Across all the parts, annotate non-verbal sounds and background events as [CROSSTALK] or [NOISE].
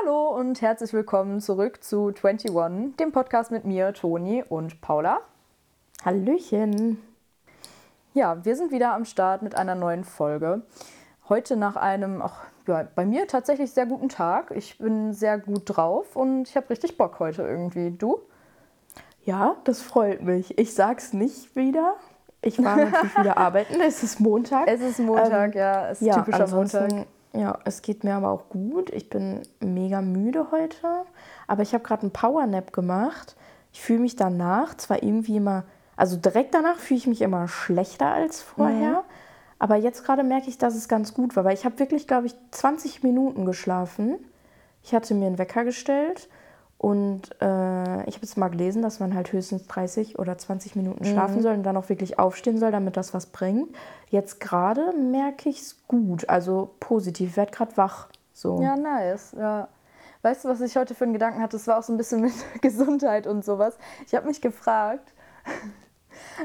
Hallo und herzlich willkommen zurück zu 21, dem Podcast mit mir, Toni und Paula. Hallöchen. Ja, wir sind wieder am Start mit einer neuen Folge. Heute nach einem, ach, ja, bei mir tatsächlich sehr guten Tag. Ich bin sehr gut drauf und ich habe richtig Bock heute irgendwie. Du? Ja, das freut mich. Ich sag's nicht wieder. Ich war [LAUGHS] natürlich wieder arbeiten. Es ist Montag. Es ist Montag, ähm, ja. Es ist ja, typischer Montag. Ja, es geht mir aber auch gut. Ich bin mega müde heute. Aber ich habe gerade einen Powernap gemacht. Ich fühle mich danach zwar irgendwie immer, also direkt danach fühle ich mich immer schlechter als vorher. Mhm. Aber jetzt gerade merke ich, dass es ganz gut war, weil ich habe wirklich, glaube ich, 20 Minuten geschlafen. Ich hatte mir einen Wecker gestellt und äh, ich habe jetzt mal gelesen, dass man halt höchstens 30 oder 20 Minuten schlafen mhm. soll und dann auch wirklich aufstehen soll, damit das was bringt. Jetzt gerade merke ich es gut, also positiv. Werde gerade wach. So. Ja, nice. Ja. Weißt du, was ich heute für einen Gedanken hatte? Das war auch so ein bisschen [LAUGHS] mit Gesundheit und sowas. Ich habe mich gefragt.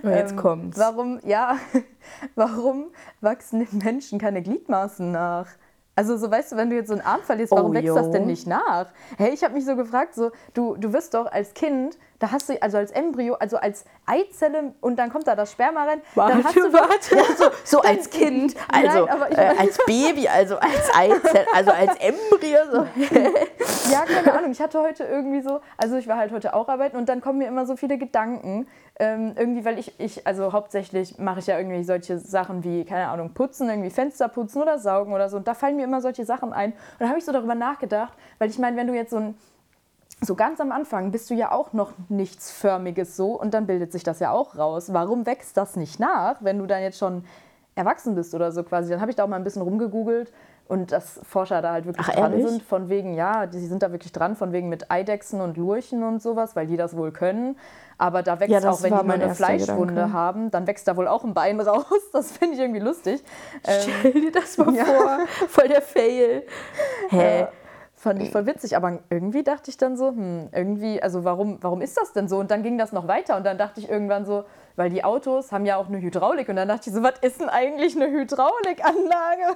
Oh, jetzt ähm, kommt's. Warum, ja, [LAUGHS] warum wachsen den Menschen keine Gliedmaßen nach? Also so weißt du, wenn du jetzt so einen Arm verlierst, warum oh, wächst das denn nicht nach? Hey, ich habe mich so gefragt, so du, du wirst doch als Kind, da hast du also als Embryo, also als Eizelle und dann kommt da das Sperma rein. Warte, hast du warte. Ja, so, [LAUGHS] so als Kind, also Nein, äh, als Baby, also als Eizelle, also als Embryo. So. [LAUGHS] ja, keine Ahnung. Ich hatte heute irgendwie so, also ich war halt heute auch arbeiten und dann kommen mir immer so viele Gedanken. Ähm, irgendwie, weil ich, ich, also hauptsächlich mache ich ja irgendwie solche Sachen wie, keine Ahnung, putzen, irgendwie Fenster putzen oder saugen oder so. Und da fallen mir immer solche Sachen ein. Und da habe ich so darüber nachgedacht, weil ich meine, wenn du jetzt so ein so ganz am Anfang bist du ja auch noch nichts Förmiges so und dann bildet sich das ja auch raus. Warum wächst das nicht nach, wenn du dann jetzt schon erwachsen bist oder so quasi? Dann habe ich da auch mal ein bisschen rumgegoogelt und dass Forscher da halt wirklich Ach, dran ehrlich? sind, von wegen, ja, die sind da wirklich dran, von wegen mit Eidechsen und Lurchen und sowas, weil die das wohl können. Aber da wächst ja, auch, wenn die nur eine Fleischwunde Gedanke. haben, dann wächst da wohl auch ein Bein [LAUGHS] raus. Das finde ich irgendwie lustig. Stell dir das mal [LAUGHS] ja. vor, voll der Fail. Hä? Ja. Fand ich voll witzig, aber irgendwie dachte ich dann so, hm, irgendwie, also warum, warum ist das denn so? Und dann ging das noch weiter und dann dachte ich irgendwann so, weil die Autos haben ja auch eine Hydraulik und dann dachte ich so, was ist denn eigentlich eine Hydraulikanlage? [LAUGHS]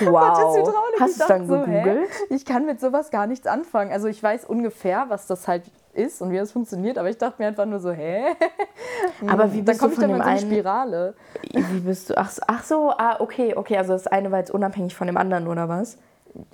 Wow. Hast du dann so, gegoogelt? Hä? Ich kann mit sowas gar nichts anfangen. Also ich weiß ungefähr, was das halt ist und wie das funktioniert, aber ich dachte mir einfach nur so, hä? [LAUGHS] Aber wie bist dann du von ich dem einen Spirale? Wie bist du? Ach, ach so, ah, okay, okay, also das eine war jetzt unabhängig von dem anderen oder was?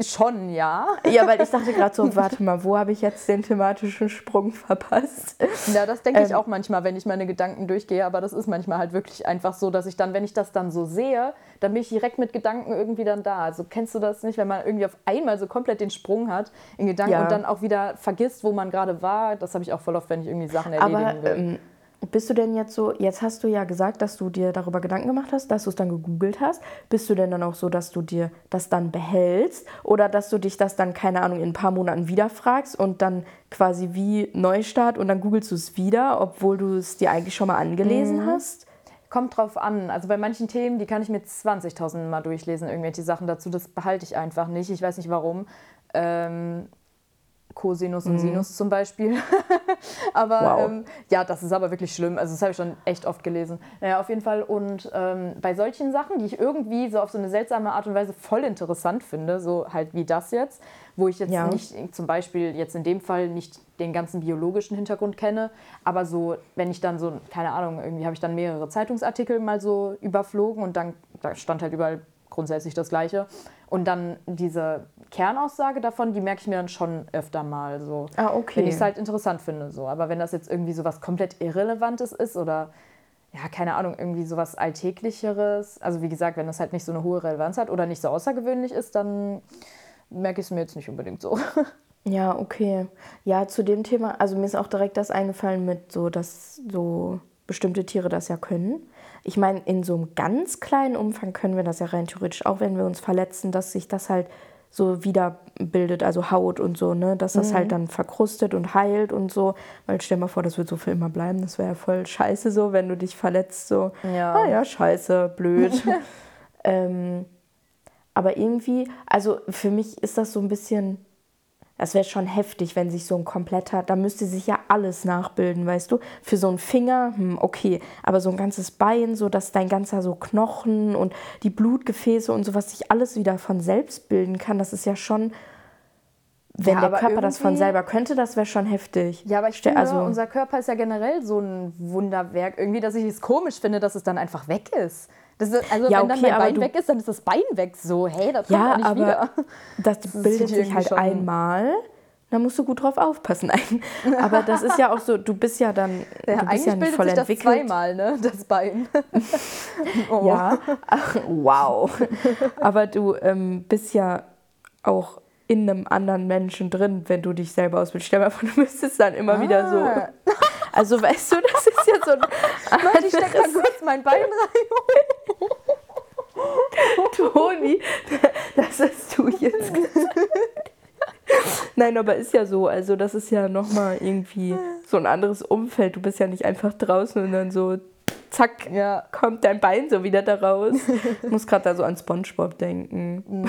Schon, ja. Ja, weil ich dachte gerade so, warte mal, wo habe ich jetzt den thematischen Sprung verpasst? Ja, das denke ich ähm, auch manchmal, wenn ich meine Gedanken durchgehe, aber das ist manchmal halt wirklich einfach so, dass ich dann, wenn ich das dann so sehe, dann bin ich direkt mit Gedanken irgendwie dann da. Also kennst du das nicht, wenn man irgendwie auf einmal so komplett den Sprung hat in Gedanken ja. und dann auch wieder vergisst, wo man gerade war? Das habe ich auch voll oft, wenn ich irgendwie Sachen erledigen aber, will. Ähm, bist du denn jetzt so, jetzt hast du ja gesagt, dass du dir darüber Gedanken gemacht hast, dass du es dann gegoogelt hast. Bist du denn dann auch so, dass du dir das dann behältst oder dass du dich das dann, keine Ahnung, in ein paar Monaten wieder fragst und dann quasi wie Neustart und dann googelst du es wieder, obwohl du es dir eigentlich schon mal angelesen mhm. hast? Kommt drauf an. Also bei manchen Themen, die kann ich mir 20.000 Mal durchlesen, irgendwelche Sachen dazu. Das behalte ich einfach nicht. Ich weiß nicht warum. Ähm, Cosinus und mhm. Sinus zum Beispiel. [LAUGHS] aber wow. ähm, ja, das ist aber wirklich schlimm. Also das habe ich schon echt oft gelesen. Naja, auf jeden Fall. Und ähm, bei solchen Sachen, die ich irgendwie so auf so eine seltsame Art und Weise voll interessant finde, so halt wie das jetzt, wo ich jetzt ja. nicht zum Beispiel jetzt in dem Fall nicht den ganzen biologischen Hintergrund kenne, aber so, wenn ich dann so, keine Ahnung, irgendwie habe ich dann mehrere Zeitungsartikel mal so überflogen und dann da stand halt überall grundsätzlich das Gleiche. Und dann diese Kernaussage davon, die merke ich mir dann schon öfter mal so. Ah, okay. Wenn ich es halt interessant finde. So. Aber wenn das jetzt irgendwie so was komplett Irrelevantes ist oder ja, keine Ahnung, irgendwie so was Alltäglicheres, also wie gesagt, wenn das halt nicht so eine hohe Relevanz hat oder nicht so außergewöhnlich ist, dann merke ich es mir jetzt nicht unbedingt so. [LAUGHS] Ja, okay. Ja, zu dem Thema, also mir ist auch direkt das eingefallen mit so, dass so bestimmte Tiere das ja können. Ich meine, in so einem ganz kleinen Umfang können wir das ja rein theoretisch, auch wenn wir uns verletzen, dass sich das halt so wiederbildet, also Haut und so, ne, dass das halt mhm. halt dann verkrustet und heilt und so. Weil stell dir mal vor, das wird so für immer bleiben. Das wäre ja voll scheiße so, wenn du dich verletzt, so. Ja. Ah ja, scheiße, blöd. [LAUGHS] ähm, aber irgendwie, also für mich ist das so ein bisschen das wäre schon heftig, wenn sich so ein kompletter, da müsste sich ja alles nachbilden, weißt du? Für so einen Finger, hm, okay, aber so ein ganzes Bein, so dass dein ganzer so Knochen und die Blutgefäße und sowas sich alles wieder von selbst bilden kann, das ist ja schon wenn Ja, der Körper das von selber könnte, das wäre schon heftig. Ja, aber ich finde, also- unser Körper ist ja generell so ein Wunderwerk. Irgendwie, dass ich es komisch finde, dass es dann einfach weg ist. Das ist also, Ja, wenn dann okay, mein aber Bein du- weg ist, dann ist das Bein weg. So, hey, das kommt Ja, auch nicht aber wieder. das, ist bildet sich halt schon- einmal. Da musst du gut drauf aufpassen. [LAUGHS] Aber das ist ja auch so, du bist ja dann Ja, du bist ja nicht voll sich das entwickelt. zweimal, ne? Das Bein. [LAUGHS] oh. Ja, Ach, wow. Aber du ähm, bist ja auch in einem anderen Menschen drin, wenn du dich selber ausbildest. Stell dir mal vor, du müsstest dann immer wieder so. Ah. Also weißt du, das ist ja so ein [LAUGHS] Warte, ich steck mal kurz mein Bein rein. [LAUGHS] Toni, das hast du jetzt gesagt. Nein, aber ist ja so. Also das ist ja nochmal irgendwie so ein anderes Umfeld. Du bist ja nicht einfach draußen und dann so, zack, Ja. kommt dein Bein so wieder da raus. Ich muss gerade da so an Spongebob denken.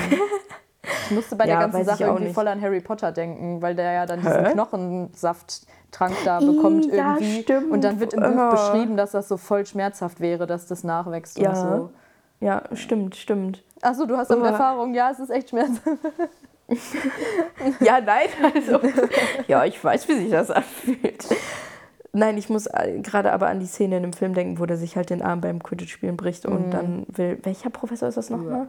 Ich musste bei der Ja, ganzen weiß ich Sache auch irgendwie nicht. voll an Harry Potter denken, weil der ja dann diesen Hä? Knochensafttrank da bekommt ja, irgendwie. stimmt. Und dann wird im Buch Ja. beschrieben, dass das so voll schmerzhaft wäre, dass das nachwächst Ja. und so. Ja, stimmt, stimmt. Achso, du hast damit Aber- Erfahrung. Ja, es ist echt schmerzhaft. [LAUGHS] Ja, nein, also. ja, ich weiß, wie sich das anfühlt. Nein, ich muss äh, gerade aber an die Szene in dem Film denken, wo der sich halt den Arm beim Quidditch-Spielen bricht und dann will. Welcher Professor ist das nochmal?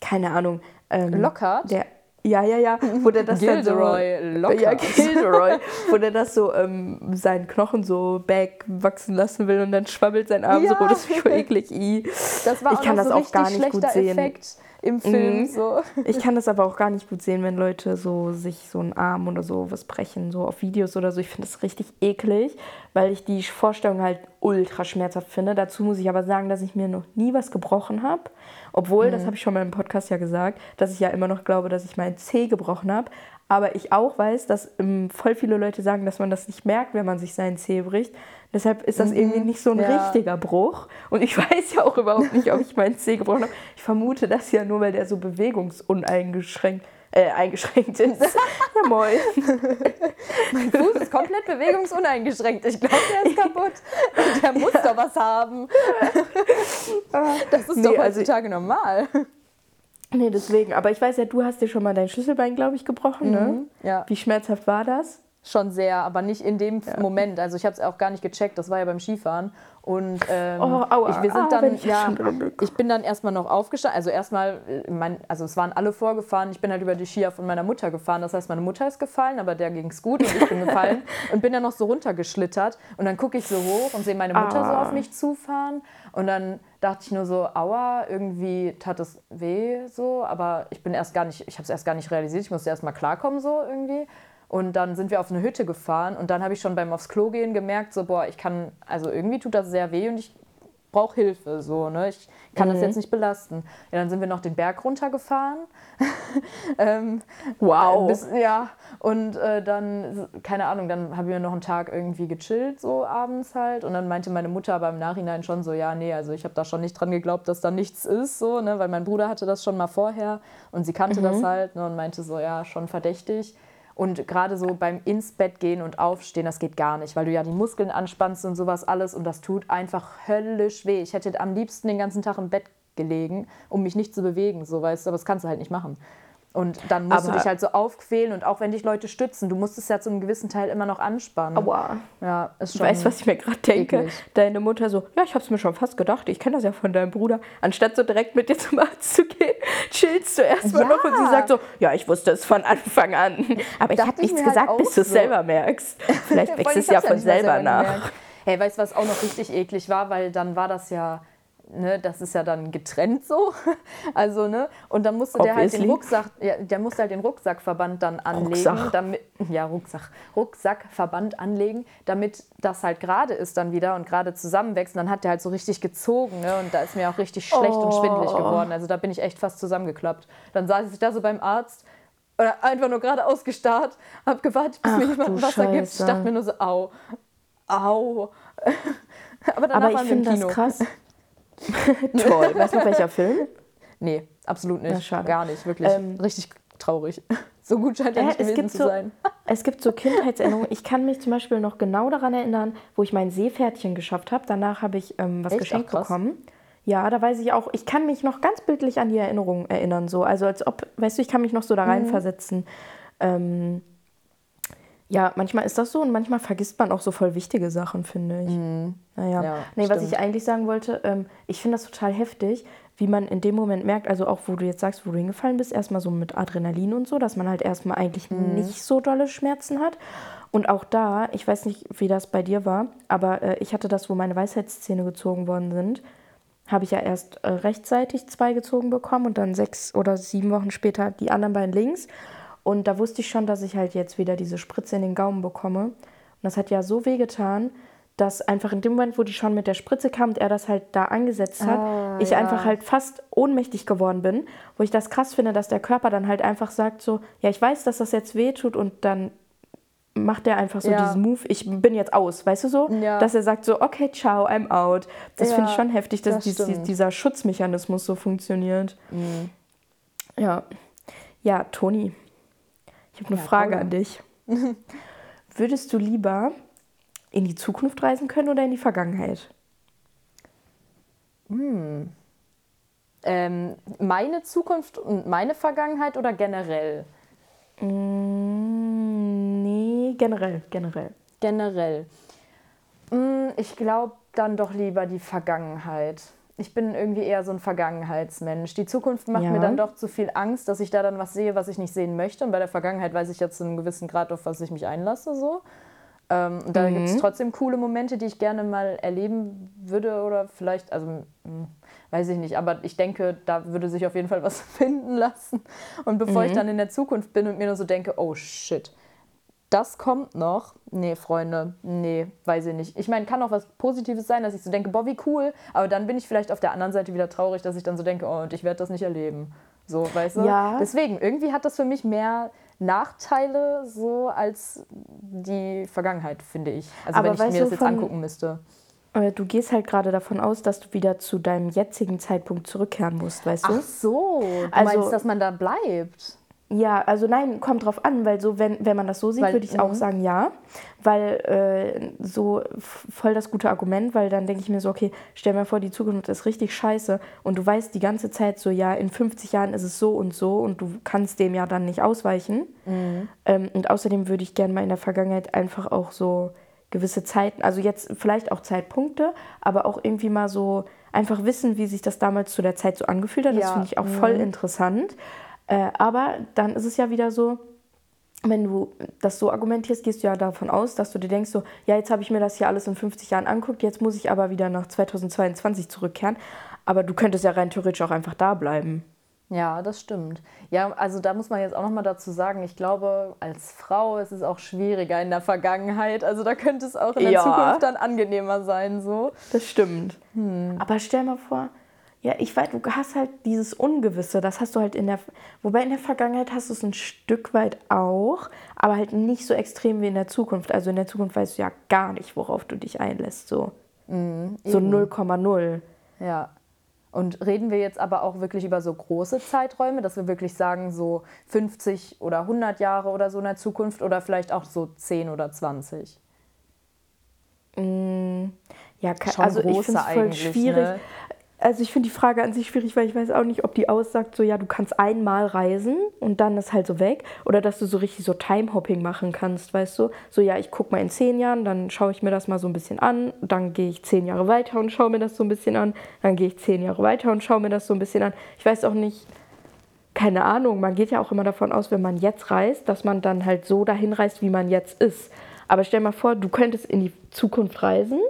Keine Ahnung. Ähm, Lockhart? Der, ja, ja, ja. Wo der das dann so. Gilderoy Lockhart. Ja, Gilderoy, wo der das so ähm, seinen Knochen so back wachsen lassen will und dann schwabbelt sein Arm so Ja. rot. Das ist voll eklig. I. Das war Ich auch kann das so auch gar nicht gut sehen. Effekt im Film. Mhm. So. Ich kann das aber auch gar nicht gut sehen, wenn Leute so sich so einen Arm oder so was brechen, so auf Videos oder so. Ich finde das richtig eklig, weil ich die Vorstellung halt ultra schmerzhaft finde. Dazu muss ich aber sagen, dass ich mir noch nie was gebrochen habe. Obwohl, das habe ich schon mal im Podcast ja gesagt, dass ich ja immer noch glaube, dass ich meinen Zeh gebrochen habe. Aber ich auch weiß, dass ähm, voll viele Leute sagen, dass man das nicht merkt, wenn man sich seinen Zeh bricht. Deshalb ist das irgendwie nicht so ein ja. richtiger Bruch. Und ich [LAUGHS] weiß ja auch überhaupt nicht, ob ich meinen Zeh gebrochen habe. Ich vermute das ja nur, weil der so bewegungsuneingeschränkt äh, eingeschränkt ist. [LAUGHS] ja, moin. [LAUGHS] Mein Fuß ist komplett bewegungsuneingeschränkt. Ich glaube, der ist kaputt. Der muss doch was haben. [LAUGHS] Das ist Nee, doch also- heutzutage normal. Nee, deswegen. Aber ich weiß ja, du hast dir schon mal dein Schlüsselbein, glaube ich, gebrochen, ne? Mhm, Ja. Wie schmerzhaft war das? Schon sehr, aber nicht in dem Moment. Also ich habe es auch gar nicht gecheckt. Das war ja beim Skifahren. Und ähm, Oh, aua. ich, wir sind Ah, dann, ja, ich bin dann erstmal noch aufgestanden. Also erstmal, äh, mein, also es waren alle vorgefahren. Ich bin halt über die Skier von meiner Mutter gefahren. Das heißt, meine Mutter ist gefallen, aber der ging es gut und ich bin [LAUGHS] gefallen und bin dann noch so runtergeschlittert. Und dann gucke ich so hoch und sehe meine Mutter so Ah. auf mich zufahren. Und dann dachte ich nur so, aua, irgendwie tat es weh so. Aber ich bin erst gar nicht, ich habe es erst gar nicht realisiert. Ich musste erst mal klarkommen so irgendwie. Und dann sind wir auf eine Hütte gefahren und dann habe ich schon beim aufs Klo gehen gemerkt, so, boah, ich kann, also irgendwie tut das sehr weh und ich brauche Hilfe, so, ne? Ich kann das jetzt nicht belasten. Ja, dann sind wir noch den Berg runtergefahren. [LAUGHS] ähm, Wow. bis, ja, und äh, dann, keine Ahnung, dann haben wir noch einen Tag irgendwie gechillt, so abends halt. Und dann meinte meine Mutter aber im Nachhinein schon so, ja, nee, also ich habe da schon nicht dran geglaubt, dass da nichts ist, so, ne? Weil mein Bruder hatte das schon mal vorher und sie kannte das halt ne? und meinte so, ja, schon verdächtig. Und gerade so beim ins Bett gehen und aufstehen, das geht gar nicht, weil du ja die Muskeln anspannst und sowas alles und das tut einfach höllisch weh. Ich hätte am liebsten den ganzen Tag im Bett gelegen, um mich nicht zu bewegen, so weißt du, aber das kannst du halt nicht machen. Und dann musst du Aber- dich halt so aufquälen und auch wenn dich Leute stützen, du musst es ja zu einem gewissen Teil immer noch anspannen. Aua. Ja, ist Du schon. weißt, was ich mir gerade denke? eklig. Deine Mutter so, ja, ich habe es mir schon fast gedacht, ich kenne das ja von deinem Bruder. Anstatt so direkt mit dir zum Arzt zu gehen, [LAUGHS] chillst du erstmal Ja. noch und sie sagt so, ja, ich wusste es von Anfang an. [LAUGHS] Aber ich habe ich nichts halt gesagt, bis du es so. selber merkst. [LAUGHS] Vielleicht wächst es ja hab's von mal selber nach. gemerkt. Hey, weißt du, was auch noch richtig eklig war? Weil dann war das ja, ne, das ist ja dann getrennt so. [LAUGHS] Also, ne, und dann musste der halt den. Rucksack, ja, der musste halt den Rucksackverband dann anlegen. Rucksack. Damit, ja, Rucksack. Rucksackverband anlegen, damit das halt gerade ist dann wieder und gerade zusammenwächst. Und dann hat der halt so richtig gezogen, ne, und da ist mir auch richtig schlecht und schwindelig Oh. geworden. Also da bin ich echt fast zusammengeklappt. Dann saß ich da so beim Arzt. Oder einfach nur geradeaus gestarrt, hab gewartet, bis Ach, mir jemand Wasser gibt. Ich Scheiße. dachte mir nur so, au, au. [LAUGHS] Aber Aber ich finde das krass. [LAUGHS] [LAUGHS] Toll. Weißt du welcher Film? Nee, absolut nicht. Na. Gar nicht, wirklich. Ähm, Richtig traurig. [LAUGHS] So gut scheint er Äh, nicht es gewesen zu so, sein. Es gibt so Kindheitserinnerungen. Ich kann mich zum Beispiel noch genau daran erinnern, wo ich mein Seepferdchen geschafft habe. Danach habe ich ähm, was Echt? geschenkt Ach, bekommen. Ja, da weiß ich auch, ich kann mich noch ganz bildlich an die Erinnerungen erinnern. So. Also als ob, weißt du, ich kann mich noch so da Mhm. reinversetzen. Ähm, ja, manchmal ist das so und manchmal vergisst man auch so voll wichtige Sachen, finde ich. Mhm. Naja. Ja, nee, was ich stimmt. eigentlich sagen wollte, ähm, ich finde das total heftig, wie man in dem Moment merkt, also auch wo du jetzt sagst, wo du hingefallen bist, erstmal so mit Adrenalin und so, dass man halt erstmal eigentlich Mhm. nicht so dolle Schmerzen hat. Und auch da, ich weiß nicht, wie das bei dir war, aber äh, ich hatte das, wo meine Weisheitszähne gezogen worden sind, habe ich ja erst äh, rechtzeitig zwei gezogen bekommen und dann sechs oder sieben Wochen später die anderen beiden links. Und da wusste ich schon, dass ich halt jetzt wieder diese Spritze in den Gaumen bekomme. Und das hat ja so wehgetan, dass einfach in dem Moment, wo die schon mit der Spritze kam und er das halt da angesetzt hat, Ah, ich ja. einfach halt fast ohnmächtig geworden bin. Wo ich das krass finde, dass der Körper dann halt einfach sagt so, ja, ich weiß, dass das jetzt wehtut und dann macht er einfach so Ja. diesen Move, ich bin jetzt aus, weißt du so? Ja. Dass er sagt so, okay, ciao, I'm out. Das finde ich schon heftig, dass das dies, dieser Schutzmechanismus so funktioniert. Ja. Ja, Toni, ich habe eine Ja, Frage an dich. [LAUGHS] Würdest du lieber in die Zukunft reisen können oder in die Vergangenheit? Ähm, meine Zukunft und meine Vergangenheit oder generell? Mm, nee, generell, generell. Generell. Mm, Ich glaube dann doch lieber die Vergangenheit. Ich bin irgendwie eher so ein Vergangenheitsmensch. Die Zukunft macht Ja. mir dann doch zu viel Angst, dass ich da dann was sehe, was ich nicht sehen möchte. Und bei der Vergangenheit weiß ich jetzt zu einem gewissen Grad, auf was ich mich einlasse. So. Ähm, und da gibt es trotzdem coole Momente, die ich gerne mal erleben würde oder vielleicht, also mm, weiß ich nicht, aber ich denke, da würde sich auf jeden Fall was [LAUGHS] finden lassen. Und bevor ich dann in der Zukunft bin und mir nur so denke, oh shit, das kommt noch. Nee, Freunde, nee, weiß ich nicht. Ich meine, kann auch was Positives sein, dass ich so denke, boah, wie cool. Aber dann bin ich vielleicht auf der anderen Seite wieder traurig, dass ich dann so denke, oh, und ich werde das nicht erleben. So, weißt du? Ja. Deswegen, irgendwie hat das für mich mehr Nachteile so als die Vergangenheit, finde ich. Also Aber wenn ich mir das jetzt von- angucken müsste. Äh, Du gehst halt gerade davon aus, dass du wieder zu deinem jetzigen Zeitpunkt zurückkehren musst, weißt du? Ach so, du Also- meinst, dass man da bleibt? Ja, also nein, kommt drauf an, weil so, wenn, wenn man das so sieht, würde ich auch mhm. sagen, ja. Weil äh, so voll das gute Argument, weil dann denke ich mir so, okay, stell mir vor, die Zukunft ist richtig scheiße und du weißt die ganze Zeit so, ja, in 50 Jahren ist es so und so und du kannst dem ja dann nicht ausweichen. Ähm, und außerdem würde ich gerne mal in der Vergangenheit einfach auch so gewisse Zeiten, also jetzt vielleicht auch Zeitpunkte, aber auch irgendwie mal so einfach wissen, wie sich das damals zu der Zeit so angefühlt hat. Das Ja, finde ich auch voll interessant. Äh, aber dann ist es ja wieder so, wenn du das so argumentierst, gehst du ja davon aus, dass du dir denkst, so, ja, jetzt habe ich mir das hier alles in 50 Jahren anguckt, jetzt muss ich aber wieder nach 2022 zurückkehren. Aber du könntest ja rein theoretisch auch einfach da bleiben. Ja, das stimmt. Ja, also da muss man jetzt auch noch mal dazu sagen, ich glaube, als Frau ist es auch schwieriger in der Vergangenheit. Also da könnte es auch in der Ja. Zukunft dann angenehmer sein, so. Das stimmt. Aber stell mal vor, ja, ich weiß, du hast halt dieses Ungewisse, das hast du halt in der, wobei in der Vergangenheit hast du es ein Stück weit auch, aber halt nicht so extrem wie in der Zukunft. Also in der Zukunft weißt du ja gar nicht, worauf du dich einlässt, so. so 0,0. Ja. Und reden wir jetzt aber auch wirklich über so große Zeiträume, dass wir wirklich sagen, so 50 oder 100 Jahre oder so in der Zukunft oder vielleicht auch so 10 oder 20? Ja, ke- Schon also ich finde es voll eigentlich, schwierig. ne? Also ich finde die Frage an sich schwierig, weil ich weiß auch nicht, ob die aussagt, so ja, du kannst einmal reisen und dann ist halt so weg. Oder dass du so richtig so Time-Hopping machen kannst, weißt du? So ja, ich gucke mal in zehn Jahren, dann schaue ich mir das mal so ein bisschen an. Dann gehe ich zehn Jahre weiter und schaue mir das so ein bisschen an. Dann gehe ich zehn Jahre weiter und schaue mir das so ein bisschen an. Ich weiß auch nicht, keine Ahnung, man geht ja auch immer davon aus, wenn man jetzt reist, dass man dann halt so dahin reist, wie man jetzt ist. Aber stell mal vor, du könntest in die Zukunft reisen,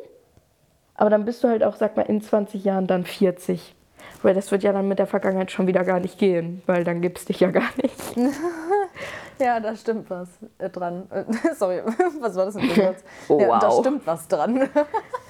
aber dann bist du halt auch, sag mal, in 20 Jahren dann 40. Weil das wird ja dann mit der Vergangenheit schon wieder gar nicht gehen, weil dann gibt's dich ja gar nicht. [LAUGHS] Ja, da stimmt was äh, dran. Äh, [LAUGHS] sorry, [LAUGHS] was war das denn für ein Satz? [LAUGHS] Oh, ja, da wow. stimmt was dran.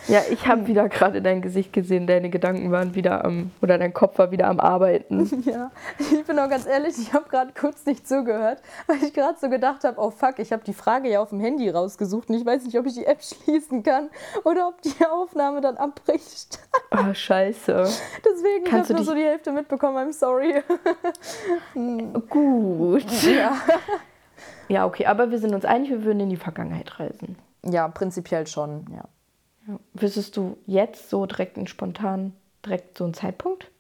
Ja, ich habe wieder gerade dein Gesicht gesehen, deine Gedanken waren wieder am, oder dein Kopf war wieder am Arbeiten. Ja, ich bin auch ganz ehrlich, ich habe gerade kurz nicht zugehört, weil ich gerade so gedacht habe, oh fuck, ich habe die Frage ja auf dem Handy rausgesucht und ich weiß nicht, ob ich die App schließen kann oder ob die Aufnahme dann abbricht. Oh, scheiße. Deswegen, Kannst ich du habe nur so die Hälfte mitbekommen, I'm sorry. Gut. ja. Ja, okay, aber wir sind uns einig, wir würden in die Vergangenheit reisen. ja, prinzipiell schon, ja. Ja. Wüsstest du jetzt so direkt einen spontan, direkt so einen Zeitpunkt?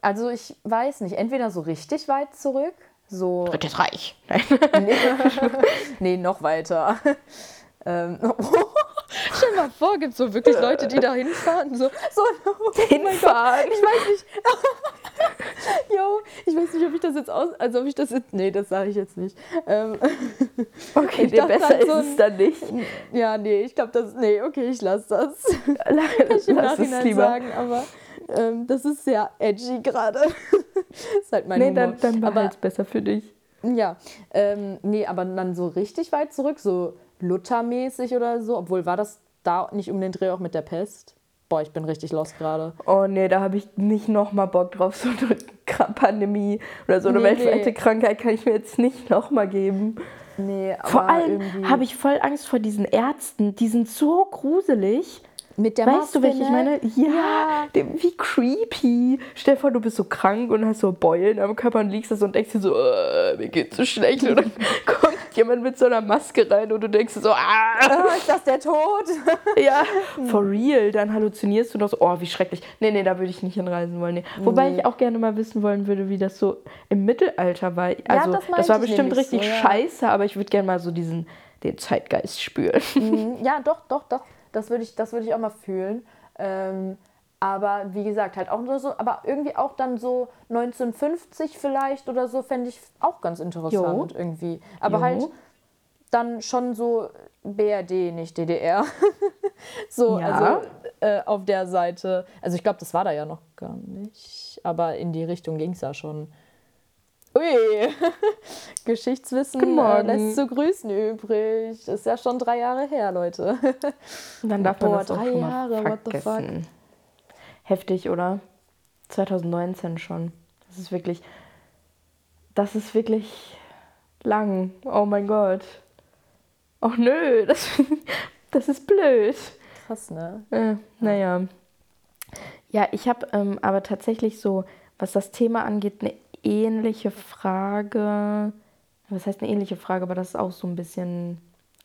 Also ich weiß nicht, entweder so richtig weit zurück, so. Drittes Reich. Nein. Nee, [LAUGHS] nee noch weiter. [LAUGHS] Ähm, [LAUGHS] Stell dir mal vor, gibt es so wirklich Leute, die da hinfahren? So, so oh Hinfahren. Ich weiß nicht. [LAUGHS] Jo, ich weiß nicht, ob ich das jetzt aus. Also, ob ich das jetzt. Nee, das sage ich jetzt nicht. Ähm, [LAUGHS] Okay, dir besser halt ist so es dann nicht. ja, nee, ich glaube, das. Nee, okay, ich lasse das. [LAUGHS] Lass ich im es Nachhinein lieber. sagen, aber ähm, das ist sehr edgy gerade. ist halt mein Nee, Humor. dann, dann aber behalt's besser für dich. ja, ähm, nee, aber dann so richtig weit zurück, so Luthermäßig oder so, obwohl war das da nicht um den Dreh auch mit der Pest? Boah, ich bin richtig lost gerade. Oh nee, da habe ich nicht nochmal Bock drauf. So eine Pandemie oder so eine Nee, weltweite nee. Krankheit kann ich mir jetzt nicht nochmal geben. Nee, aber Vor allem habe ich voll Angst vor diesen Ärzten. Die sind so gruselig. Mit der weißt Maske, du, welche ich ne? meine? Ja, die- wie creepy. Stell dir vor, du bist so krank und hast so Beulen am Körper und liegst da so und denkst dir so, äh, mir geht's so schlecht. Und dann [LAUGHS] kommt jemand mit so einer Maske rein und du denkst dir so, ah, Ah, ist das der Tod? [LAUGHS] ja, for real. Dann halluzinierst du noch so, oh, wie schrecklich. Nee, nee, da würde ich nicht hinreisen wollen. Nee. Wobei Nee. ich auch gerne mal wissen wollen würde, wie das so im Mittelalter war. Also, das das, meinte war ich bestimmt richtig so, ja. scheiße, aber ich würde gerne mal so diesen, den Zeitgeist spüren. Mhm, ja, doch, doch, doch. Das würde ich, das würde ich auch mal fühlen. Ähm, aber wie gesagt, halt auch nur so, aber irgendwie auch dann so 1950 vielleicht oder so, fände ich auch ganz interessant irgendwie. Aber Jo. halt dann schon so BRD, nicht DDR. [LAUGHS] so, Ja. also äh, auf der Seite. Also ich glaube, das war da ja noch gar nicht. Aber in die Richtung ging es ja schon. Ui, [LAUGHS] Geschichtswissen äh, lässt zu grüßen übrig. Ist ja schon drei Jahre her, Leute. Und [LAUGHS] dann darf man Boah, das drei schon Jahre, what the fuck? Heftig, oder? 2019 schon. Das ist wirklich, das ist wirklich lang. Oh mein Gott. Oh nö, das, [LAUGHS] das ist blöd. Krass, ne? Äh, naja. Ja, ich habe ähm, aber tatsächlich so, was das Thema angeht, eine ähnliche Frage. Was heißt eine ähnliche Frage, aber das ist auch so ein bisschen,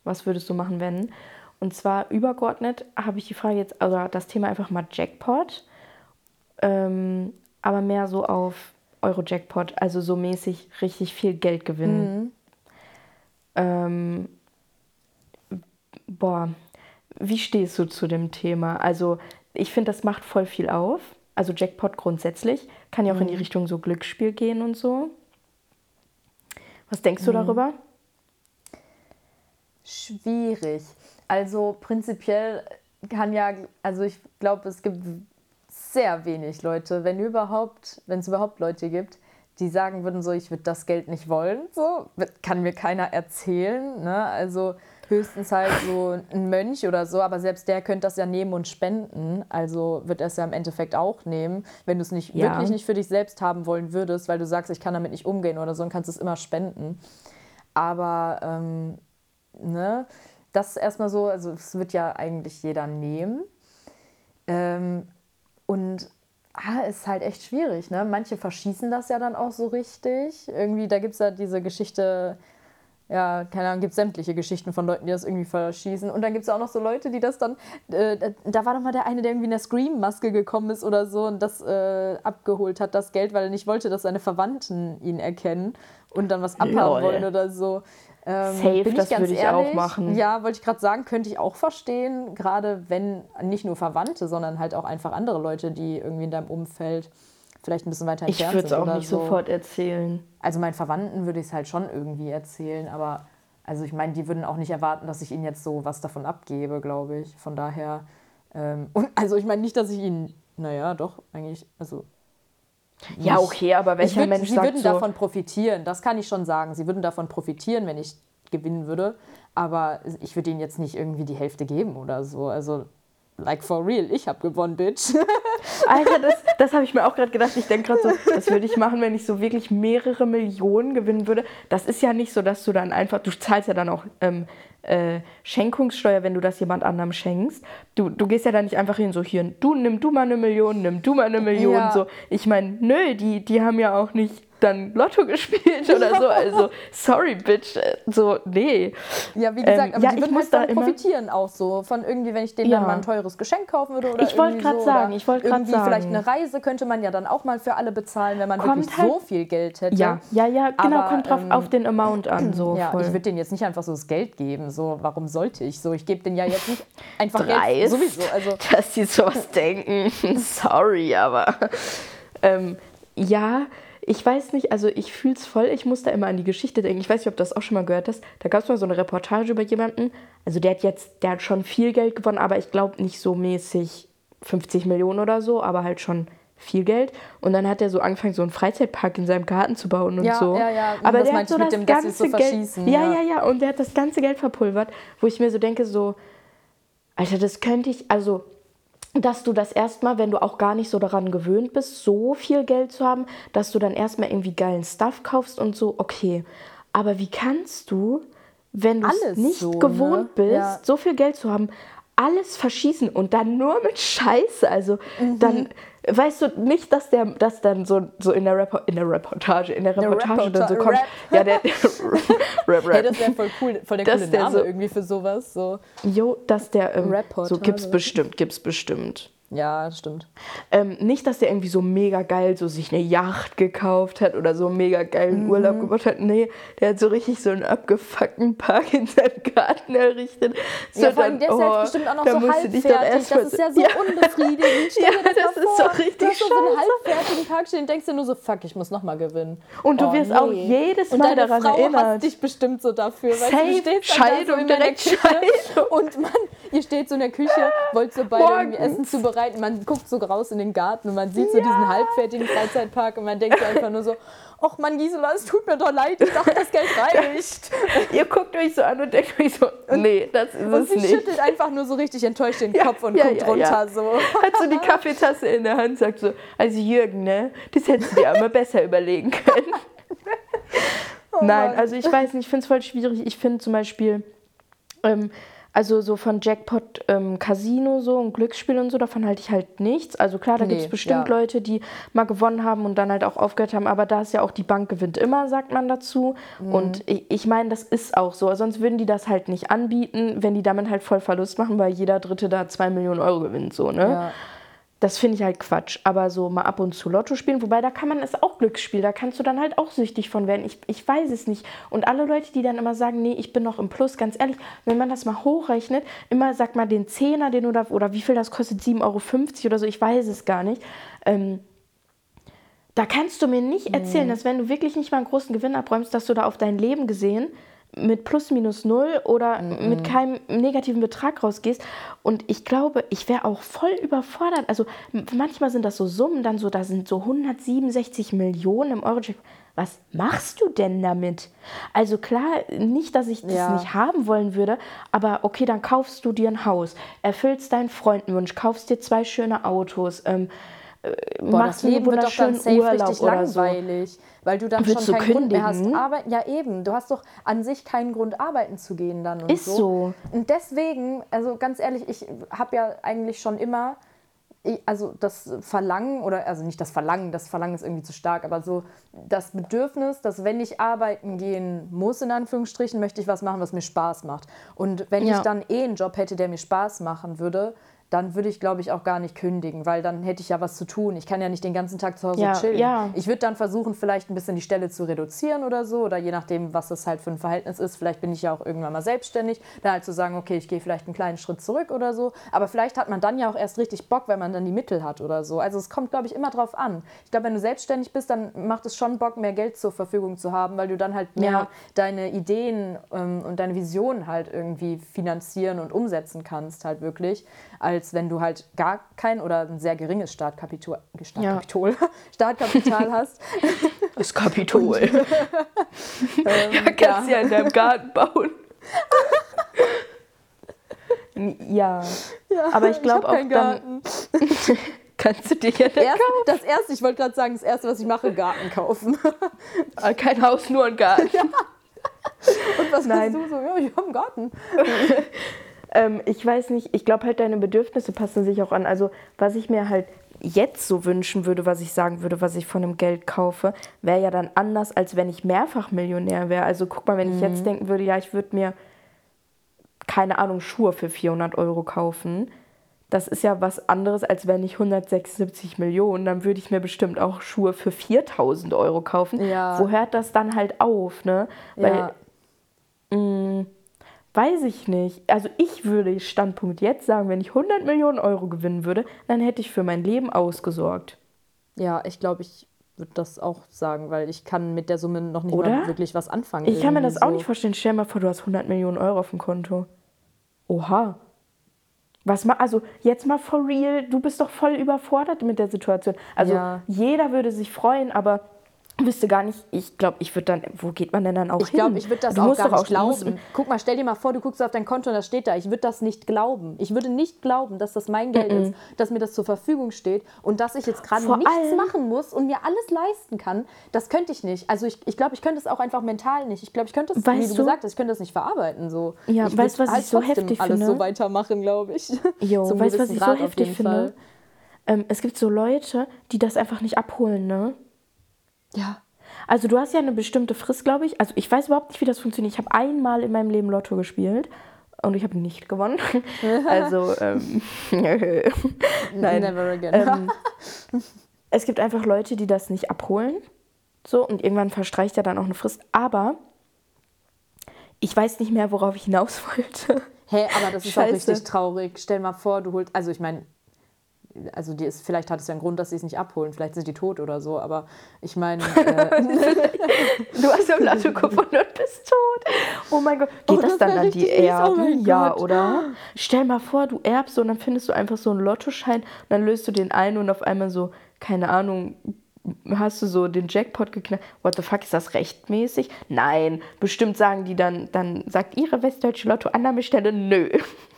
was würdest du machen, wenn? Und zwar übergeordnet habe ich die Frage jetzt, also das Thema einfach mal Jackpot, ähm, aber mehr so auf Euro-Jackpot, also so mäßig richtig viel Geld gewinnen. Ähm, boah, wie stehst du zu dem Thema? Also, ich finde, das macht voll viel auf. Also, Jackpot grundsätzlich kann ja auch in die Richtung so Glücksspiel gehen und so. Was denkst du darüber? Schwierig. Also prinzipiell kann ja, also ich glaube, es gibt sehr wenig Leute, wenn überhaupt, wenn es überhaupt Leute gibt, die sagen würden so, ich würde das Geld nicht wollen. So kann mir keiner erzählen. Ne? Also höchstens halt so ein Mönch oder so, aber selbst der könnte das ja nehmen und spenden. Also wird er es ja im Endeffekt auch nehmen, wenn du es nicht Ja. wirklich nicht für dich selbst haben wollen würdest, weil du sagst, ich kann damit nicht umgehen oder so, und kannst es immer spenden. Aber ähm, ne, das ist erstmal so, also es wird ja eigentlich jeder nehmen. Ähm, und ah, ist halt echt schwierig, ne? Manche verschießen das ja dann auch so richtig. Irgendwie, da gibt es ja diese Geschichte, ja, keine Ahnung, gibt es sämtliche Geschichten von Leuten, die das irgendwie verschießen. Und dann gibt es auch noch so Leute, die das dann, äh, da- da war doch mal der eine, der irgendwie in der Scream-Maske gekommen ist oder so und das äh, abgeholt hat, das Geld, weil er nicht wollte, dass seine Verwandten ihn erkennen und dann was abhaben Lol. wollen oder so. Ähm, Safe, bin das ganz würde ich auch machen. Ja, wollte ich gerade sagen, könnte ich auch verstehen, gerade wenn nicht nur Verwandte, sondern halt auch einfach andere Leute, die irgendwie in deinem Umfeld vielleicht ein bisschen weiter Ich entfernt würde es sind auch nicht so. sofort erzählen. Also meinen Verwandten würde ich es halt schon irgendwie erzählen, aber also ich meine, die würden auch nicht erwarten, dass ich ihnen jetzt so was davon abgebe, glaube ich. Von daher, ähm, [LAUGHS] und also ich meine nicht, dass ich ihnen, naja, doch, eigentlich, also Ja, okay, aber ich welcher würd, Mensch sie sagt würden so, davon profitieren, das kann ich schon sagen. Sie würden davon profitieren, wenn ich gewinnen würde. Aber ich würde ihnen jetzt nicht irgendwie die Hälfte geben oder so. Also, like for real, ich habe gewonnen, Bitch. [LAUGHS] Alter, das, das habe ich mir auch gerade gedacht. Ich denke gerade so, das würde ich machen, wenn ich so wirklich mehrere Millionen gewinnen würde. Das ist ja nicht so, dass du dann einfach, du zahlst ja dann auch ähm, äh, Schenkungssteuer, wenn du das jemand anderem schenkst. Du, du gehst ja dann nicht einfach hin, so hier, du nimm du mal eine Million, nimm du mal eine Million. Ja. So. Ich meine, nö, die, die haben ja auch nicht dann Lotto [LAUGHS] gespielt oder so. Also, sorry, Bitch. So, nee. Ja, wie gesagt, Ähm, aber ja, die ich würden halt da profitieren auch so. Von irgendwie, wenn ich denen Ja. dann mal ein teures Geschenk kaufen würde oder Ich wollte grad so, sagen, ich wollte grad irgendwie vielleicht sagen. eine Reise könnte man ja dann auch mal für alle bezahlen, wenn man Kommt wirklich halt- so viel Geld hätte. Ja, ja, ja, genau, Aber, kommt drauf ähm, auf den Amount an. So Ja, voll. ich würde denen jetzt nicht einfach so das Geld geben. So, warum sollte ich so? Ich gebe denen ja jetzt nicht [LAUGHS] einfach Dreist. Geld. Sowieso. Also, [LAUGHS] dass die sowas denken. Sorry, aber ähm, ja, ich weiß nicht, also ich fühle es voll, ich muss da immer an die Geschichte denken. Ich weiß nicht, ob du das auch schon mal gehört hast. Da gab es mal so eine Reportage über jemanden. Also der hat jetzt, der hat schon viel Geld gewonnen, aber ich glaube nicht so mäßig 50 Millionen oder so, aber halt schon viel Geld. Und dann hat er so angefangen, so einen Freizeitpark in seinem Garten zu bauen und Ja, so. ja, ja. Aber das der hat so das dem, ganze so Geld. ja. ja, ja. Und der hat das ganze Geld verpulvert, wo ich mir so denke, so, Alter, das könnte ich, also, dass du das erstmal, wenn du auch gar nicht so daran gewöhnt bist, so viel Geld zu haben, dass du dann erstmal irgendwie geilen Stuff kaufst und so, okay. Aber wie kannst du, wenn du es nicht so, gewohnt ne? bist, Ja. so viel Geld zu haben, alles verschießen und dann nur mit Scheiße, also Mhm. dann weißt du nicht, dass der das dann so, so in der Repo in der Reportage, in der Reportage dann so kommt. Rap. Ja, der [LAUGHS] Rap, hey, Rap. das wäre voll cool, voll der Dass coole der Name so- irgendwie für sowas. So. Jo, dass der ähm, so gibt's bestimmt, gibt's bestimmt. Ja, das stimmt. Ähm, nicht, dass der irgendwie so mega geil so sich eine Yacht gekauft hat oder so mega geilen Mhm. Urlaub gemacht hat. Nee, der hat so richtig so einen abgefuckten Park in seinem Garten errichtet. So Ja, vor allem, dann, der ist ja oh, bestimmt auch noch so doch halbfertig. Das ist ja so [LAUGHS] Ja. unbefriedigend. Stell Ja, dir das, ist vor. so richtig du hast so einen halbfertigen Park stehen und denkst dir nur so, fuck, ich muss nochmal gewinnen. Und du Oh, wirst nee. auch jedes und Mal deine daran Frau erinnert. hasst dich bestimmt so dafür. Safe. du stehst dann da so Scheidung, direkt Scheidung. und man, ihr steht so in der Küche, wollt so beide irgendwie Morgens. Essen zubereiten. Man guckt so raus in den Garten und man sieht so diesen halbfertigen Freizeitpark und man denkt so einfach nur so, ach Mann, Gisela, es tut mir doch leid, ich dachte, das Geld [LAUGHS] reicht. Ihr guckt euch so an und denkt euch so, nee, das ist Und es sie nicht. schüttelt einfach nur so richtig enttäuscht den Kopf und ja, guckt ja, runter ja. so. Hat so die Kaffeetasse in der Hand, sagt so, also Jürgen, ne, das hättest du dir aber besser überlegen können. [LAUGHS] Nein, Mann. also ich weiß nicht, ich finde es voll schwierig. Ich finde zum Beispiel, ähm, also so von Jackpot ähm, Casino so und Glücksspiel und so, davon halte ich halt nichts. Also klar, da Nee, gibt es bestimmt ja. Leute, die mal gewonnen haben und dann halt auch aufgehört haben, aber da ist ja auch die Bank gewinnt immer, sagt man dazu. Mhm. Und ich, ich meine, das ist auch so. Sonst würden die das halt nicht anbieten, wenn die damit halt voll Verlust machen, weil jeder Dritte da zwei Millionen Euro gewinnt, so, ne? Ja. Das finde ich halt Quatsch. Aber so mal ab und zu Lotto spielen, wobei da kann man es auch Glücksspiel, da kannst du dann halt auch süchtig von werden. Ich, ich weiß es nicht. Und alle Leute, die dann immer sagen, nee, ich bin noch im Plus, ganz ehrlich, wenn man das mal hochrechnet, immer sag mal den Zehner, den oder, oder wie viel das kostet, 7,50 Euro oder so, ich weiß es gar nicht. Ähm, da kannst du mir nicht erzählen, dass wenn du wirklich nicht mal einen großen Gewinn abräumst, dass du da auf dein Leben gesehen mit plus minus null oder mit keinem negativen Betrag rausgehst. Und ich glaube, ich wäre auch voll überfordert. Also manchmal sind das so Summen, dann so, da sind so 167 Millionen im Eurojack. Was machst du denn damit? Also klar, nicht, dass ich das Ja. nicht haben wollen würde, aber okay, dann kaufst du dir ein Haus, erfüllst deinen Freundenwunsch, kaufst dir zwei schöne Autos, ähm, äh, Boah, machst das Leben wird doch dann wunderschönen Urlaub richtig oder so. Weil du dann Willst schon keinen Grund mehr hast. Aber ja eben, du hast doch an sich keinen Grund arbeiten zu gehen dann und Ist so. Und deswegen, also ganz ehrlich, ich habe ja eigentlich schon immer also das Verlangen oder also nicht das Verlangen, das Verlangen ist irgendwie zu stark, aber so das Bedürfnis, dass wenn ich arbeiten gehen muss in Anführungsstrichen, möchte ich was machen, was mir Spaß macht. Und wenn Ja. ich dann eh einen Job hätte, der mir Spaß machen würde, dann würde ich, glaube ich, auch gar nicht kündigen, weil dann hätte ich ja was zu tun. Ich kann ja nicht den ganzen Tag zu Hause Ja, chillen. ja. Ich würde dann versuchen, vielleicht ein bisschen die Stelle zu reduzieren oder so, oder je nachdem, was das halt für ein Verhältnis ist. Vielleicht bin ich ja auch irgendwann mal selbstständig, dann halt zu sagen, okay, ich gehe vielleicht einen kleinen Schritt zurück oder so. Aber vielleicht hat man dann ja auch erst richtig Bock, wenn man dann die Mittel hat oder so. Also es kommt, glaube ich, immer drauf an. Ich glaube, wenn du selbstständig bist, dann macht es schon Bock, mehr Geld zur Verfügung zu haben, weil du dann halt mehr Ja. deine Ideen ähm, und deine Visionen halt irgendwie finanzieren und umsetzen kannst, halt wirklich, als wenn du halt gar kein oder ein sehr geringes Startkapital, Startkapital, [LAUGHS] Startkapital hast. Das Kapitol. [LAUGHS] Ähm, Ja, kannst ja in deinem Garten bauen. [LAUGHS] ja. aber ich glaube auch dann kannst du dir ja dann Erst, das erste, ich wollte gerade sagen, das erste, was ich mache, Garten kaufen. kaufen. kein Haus, nur ein Garten. Und was Nein. du so? Ja, ich habe einen Garten. Ähm, ich weiß nicht, ich glaube halt, deine Bedürfnisse passen sich auch an. Also, was ich mir halt jetzt so wünschen würde, was ich sagen würde, was ich von dem Geld kaufe, wäre ja dann anders, als wenn ich mehrfach Millionär wäre. Also guck mal, wenn ich jetzt denken würde, ja, ich würde mir, keine Ahnung, Schuhe für 400 Euro kaufen. Das ist ja was anderes, als wenn ich 176 Millionen, dann würde ich mir bestimmt auch Schuhe für 4000 Euro kaufen. Ja. Wo hört das dann halt auf, ne? Weil Ja. Weiß ich nicht. Also ich würde Standpunkt jetzt sagen, wenn ich 100 Millionen Euro gewinnen würde, dann hätte ich für mein Leben ausgesorgt. Ja, ich glaube, ich würde das auch sagen, weil ich kann mit der Summe noch nicht wirklich was anfangen. Ich kann mir das irgendwie auch so. nicht vorstellen. Stell dir mal vor, du hast 100 Millionen Euro auf dem Konto. Oha. Was mal, also jetzt mal for real, du bist doch voll überfordert mit der Situation. Also Ja. jeder würde sich freuen, aber wüsste gar nicht, ich glaube, ich würde dann, wo geht man denn dann auch Ich hin? glaube, ich würde das Du auch musst gar doch nicht musst- glauben. Guck mal, stell dir mal vor, du guckst auf dein Konto und das steht da. Ich würde das nicht glauben. Ich würde nicht glauben, dass das mein Geld ist, dass mir das zur Verfügung steht und dass ich jetzt gerade nichts allem- machen muss und mir alles leisten kann. Das könnte ich nicht. Also ich, ich glaube, ich könnte es auch einfach mental nicht. Ich glaube, ich könnte es, wie du du- gesagt hast, ich könnte das nicht verarbeiten. So. Ja, ich weißt du, was ich so heftig alles finde? so weitermachen, glaube ich. [LAUGHS] Jo, Zum weißt du, was ich so Grad auf heftig finde? Ähm, es gibt so Leute, die das einfach nicht abholen, ne? Ja. Also du hast ja eine bestimmte Frist, glaube ich. Also ich weiß überhaupt nicht, wie das funktioniert. Ich habe einmal in meinem Leben Lotto gespielt und ich habe nicht gewonnen. [LAUGHS] also ähm, [LAUGHS] nein. Never again. Ähm, es gibt einfach Leute, die das nicht abholen. So und irgendwann verstreicht ja dann auch eine Frist. Aber ich weiß nicht mehr, worauf ich hinaus [LAUGHS] wollte. Hä, aber das ist auch Scheiße. richtig traurig. Stell mal vor, du holst, also ich meine, also die ist, vielleicht hat es ja einen Grund, dass sie es nicht abholen. Vielleicht sind die tot oder so, aber ich meine, [LAUGHS] äh, Du hast im Lotto gewonnen und bist tot. Oh mein Gott. Geht Oh, das das dann an die. Oh Erben? mein ja, Gott. oder? Stell mal vor, du erbst und dann findest du einfach so einen Lottoschein und dann löst du den ein und auf einmal so, keine Ahnung, hast du so den Jackpot geknackt. What the fuck, ist das rechtmäßig? Nein, bestimmt sagen die dann, dann sagt ihre Westdeutsche Lotto-Annahmestelle, nö.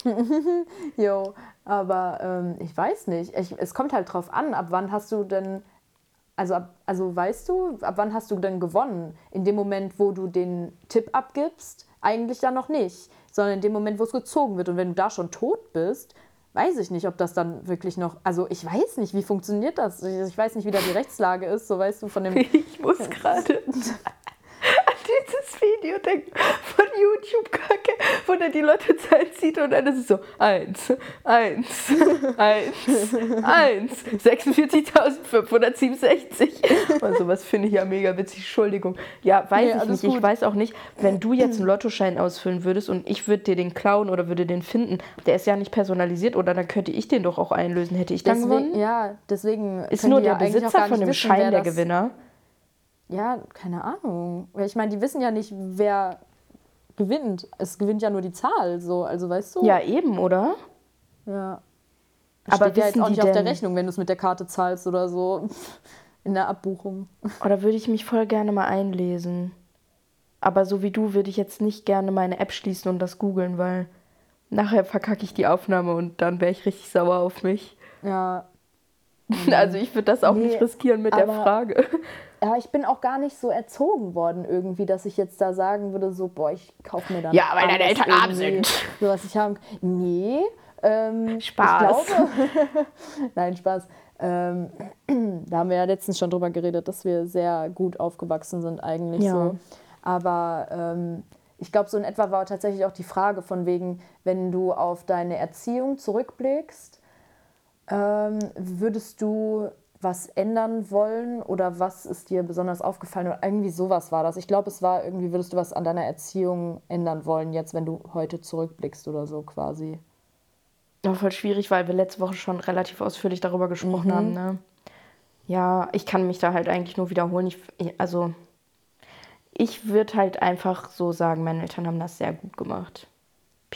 [LAUGHS] jo, aber ähm, ich weiß nicht. Ich, es kommt halt drauf an, ab wann hast du denn, also, ab, also weißt du, ab wann hast du denn gewonnen? In dem Moment, wo du den Tipp abgibst? Eigentlich ja noch nicht, sondern in dem Moment, wo es gezogen wird. Und wenn du da schon tot bist, weiß ich nicht, ob das dann wirklich noch, also ich weiß nicht, wie funktioniert das? Ich, ich weiß nicht, wie da die Rechtslage ist, so weißt du, von dem... [LAUGHS] Ich muss gerade [LAUGHS] dieses Video denken von YouTube Kacke, wo der die Lottozahlen zieht und dann ist es so 1, 1, 1, 1, 46.567. Und sowas finde ich ja mega witzig. Entschuldigung. Ja, weiß Nee, ich nicht. Ich gut. weiß auch nicht, wenn du jetzt einen [CLEARS THROAT] Lottoschein ausfüllen würdest und ich würde dir den klauen oder würde den finden, der ist ja nicht personalisiert oder dann könnte ich den doch auch einlösen. Hätte ich dann gewonnen? Deswegen, ja, deswegen Ist nur der ja Besitzer von dem wissen, Schein der das- Gewinner. Ja, keine Ahnung. Ich meine, die wissen ja nicht, wer gewinnt. Es gewinnt ja nur die Zahl, so. Also weißt du? Ja, eben, oder? ja. Aber Steht ja jetzt auch nicht auf der Rechnung, wenn du es mit der Karte zahlst oder so. [LAUGHS] In der Abbuchung. Oder würde ich mich voll gerne mal einlesen. Aber so wie du würde ich jetzt nicht gerne meine App schließen und das googeln, weil nachher verkacke ich die Aufnahme und dann wäre ich richtig sauer auf mich. Ja. [LAUGHS] Also ich würde das auch. Nee, nicht riskieren mit der Frage. Ja, ich bin auch gar nicht so erzogen worden irgendwie, dass ich jetzt da sagen würde, so, boah, ich kaufe mir dann. Ja, weil deine Eltern arm sind. So was ich haben. Nee. Ähm, Spaß. Ich glaube, [LAUGHS] Nein, Spaß. Ähm, [CLEARS THROAT] da haben wir ja letztens schon drüber geredet, dass wir sehr gut aufgewachsen sind eigentlich Ja. so. Aber ähm, ich glaube, so in etwa war tatsächlich auch die Frage von wegen, wenn du auf deine Erziehung zurückblickst, ähm, würdest du was ändern wollen oder was ist dir besonders aufgefallen oder irgendwie sowas war das. Ich glaube, es war irgendwie, würdest du was an deiner Erziehung ändern wollen, jetzt wenn du heute zurückblickst oder so quasi. War voll schwierig, weil wir letzte Woche schon relativ ausführlich darüber gesprochen Mhm. haben. Ne? Ja, ich kann mich da halt eigentlich nur wiederholen. Ich, also, ich würde halt einfach so sagen, meine Eltern haben das sehr gut gemacht.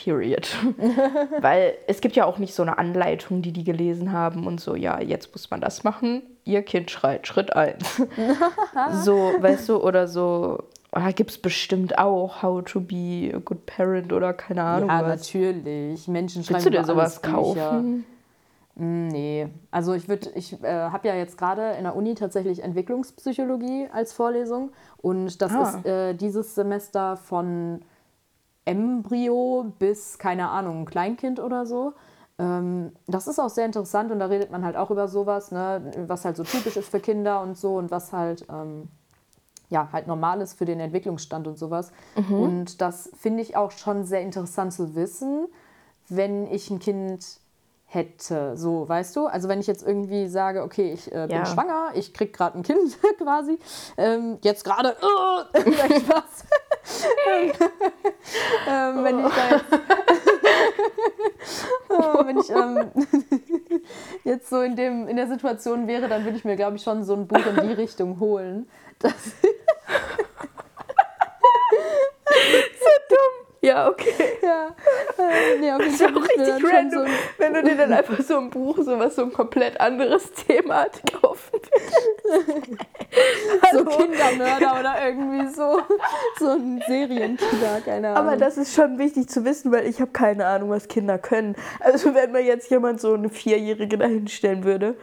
Period. [LAUGHS] weil es gibt ja auch nicht so eine Anleitung, die die gelesen haben und so, ja, jetzt muss man das machen. Ihr Kind schreit, Schritt 1. [LAUGHS] so, weißt du, oder so. Da gibt es bestimmt auch How to be a good parent oder keine Ahnung ja, was. natürlich. Menschen schreiben Willst du dir sowas kaufen? Mm, Nee, also ich würde, ich äh, habe ja jetzt gerade in der Uni tatsächlich Entwicklungspsychologie als Vorlesung und das Ah. ist äh, dieses Semester von Embryo bis, keine Ahnung, Kleinkind oder so. ähm, das ist auch sehr interessant und da redet man halt auch über sowas, ne, was halt so typisch ist für Kinder und so und was halt, ähm, ja, halt normal ist für den Entwicklungsstand und sowas. Und das finde ich auch schon sehr interessant zu wissen, wenn ich ein Kind hätte, so, weißt du? Also wenn ich jetzt irgendwie sage, okay, ich äh, bin Ja. schwanger, ich krieg gerade ein Kind [LAUGHS] quasi, ähm, jetzt gerade, [LAUGHS] Spaß. [LAUGHS] ähm, wenn ich da jetzt, [LAUGHS] Oh, wenn ich ähm, [LAUGHS] jetzt so in, dem, in der Situation wäre, dann würde ich mir, glaube ich, schon so ein Buch in die Richtung holen. Das, Ja, okay. [LAUGHS] ja, äh, nee, auf jeden ist auch richtig random, so wenn du dir dann einfach so ein Buch, so was so ein komplett anderes [LAUGHS] Thema hat, kaufen so Hallo. Kindermörder [LAUGHS] oder irgendwie so, so ein Serienkiller, keine Ahnung. Aber das ist schon wichtig zu wissen, weil ich habe keine Ahnung, was Kinder können. Also wenn mir jetzt jemand so eine Vierjährige dahinstellen würde,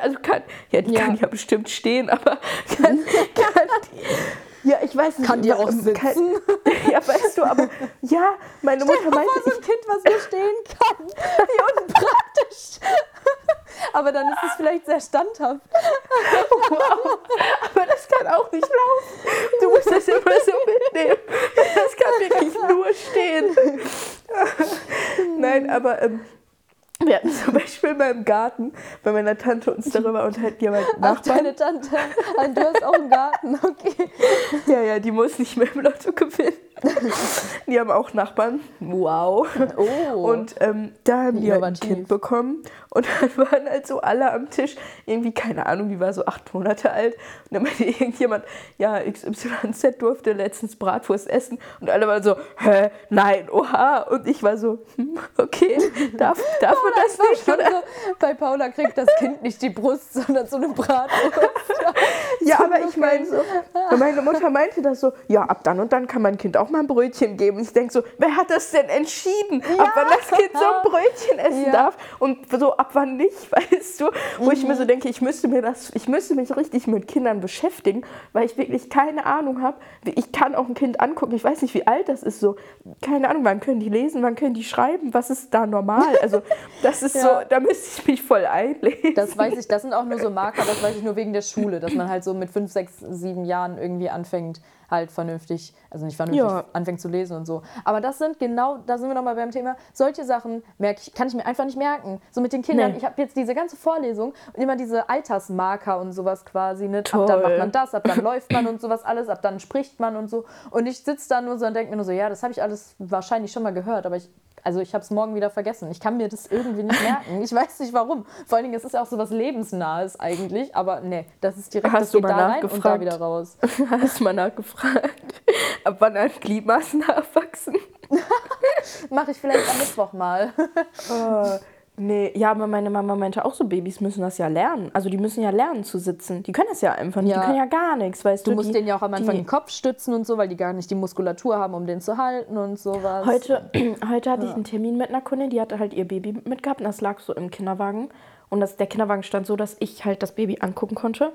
also kann, ja, die Ja. kann ja bestimmt stehen, aber kann, kann die, ja, ich weiß nicht. Kann die auch kann- sitzen? Ja, weißt du, aber ja, meine Mutter Stell meinte, vor, so ein Kind, was nur stehen kann. Wie unpraktisch. Aber dann ist es vielleicht sehr standhaft. aber das kann auch nicht laufen. Du musst das immer so mitnehmen. Das kann wirklich nur stehen. Nein, aber ähm, wir hatten zum Beispiel mal im Garten bei meiner Tante uns darüber unterhalten, die haben halt Ach, deine Tante. Du hast auch einen Garten, okay. Ja, ja, die muss nicht mehr im Lotto gewinnen. Die haben auch Nachbarn. Wow. Oh. Und ähm, da haben die halt ein. Kind bekommen. Und dann waren halt so alle am Tisch, irgendwie, keine Ahnung, die war so acht Monate alt. Und dann meinte [LAUGHS] irgendjemand, ja, XYZ durfte letztens Bratwurst essen. Und alle waren so, hä, nein, oha. Und ich war so, hm, okay, darf, darf man das nicht? Oder? so, bei Paula kriegt das Kind nicht die Brust, [LAUGHS] sondern so eine Bratwurst. [LAUGHS] Ja, So aber ich meine, so, meine Mutter meinte das so, ja, ab dann und dann kann mein Kind auch mal ein Brötchen geben. Und ich denke so, wer hat das denn entschieden, ab wann das Kind so ein Brötchen essen Ja. darf und so ab wann nicht, [LAUGHS] weißt du? Wo ich mir so denke, ich müsste mir das, ich müsste mich richtig mit Kindern beschäftigen, weil ich wirklich keine Ahnung habe. Ich kann auch ein Kind angucken, ich weiß nicht, wie alt das ist, so, keine Ahnung, wann können die lesen, wann können die schreiben, was ist da normal? Also, das [LAUGHS] ist Ja. so, da müsste ich mich voll einlesen. Das weiß ich, das sind auch nur so [LAUGHS] Marker, das weiß ich nur wegen der Schule, dass man halt so mit fünf, sechs, sieben Jahren irgendwie anfängt, halt vernünftig, also nicht vernünftig, Ja. anfängt zu lesen und so. Aber das sind genau, da sind wir nochmal beim Thema, solche Sachen merke ich, kann ich mir einfach nicht merken. So mit den Kindern, Nee. ich habe jetzt diese ganze Vorlesung und immer diese Altersmarker und sowas quasi, ne? ab Toll. dann macht man das, ab dann [LAUGHS] läuft man und sowas alles, ab dann spricht man und so. Und ich sitze da nur so und denke mir nur so, ja, das habe ich alles wahrscheinlich schon mal gehört, aber ich also ich habe es morgen wieder vergessen. Ich kann mir das irgendwie nicht merken. Ich weiß nicht warum. Vor allen Dingen, es ist ja auch so was Lebensnahes eigentlich. Aber nee, das ist direkt, Hast das du mal da rein und da nachgefragt? wieder raus. [LAUGHS] Hast du mal nachgefragt, ab wann ein Gliedmaßen [LAUGHS] nachwachsen? [LAUGHS] Mache ich vielleicht am Mittwoch mal. Äh, nee, ja, aber meine Mama meinte auch so, Babys müssen das ja lernen. Also die müssen ja lernen zu sitzen. Die können das ja einfach nicht. Ja. Die können ja gar nichts, weißt du. Du musst die, den ja auch am Anfang die- den Kopf stützen und so, weil die gar nicht die Muskulatur haben, um den zu halten und sowas. Heute, [CLEARS THROAT] heute hatte ich einen Termin mit einer Kundin, die hatte halt ihr Baby mitgehabt und das lag so im Kinderwagen. Und das, der Kinderwagen stand so, dass ich halt das Baby angucken konnte.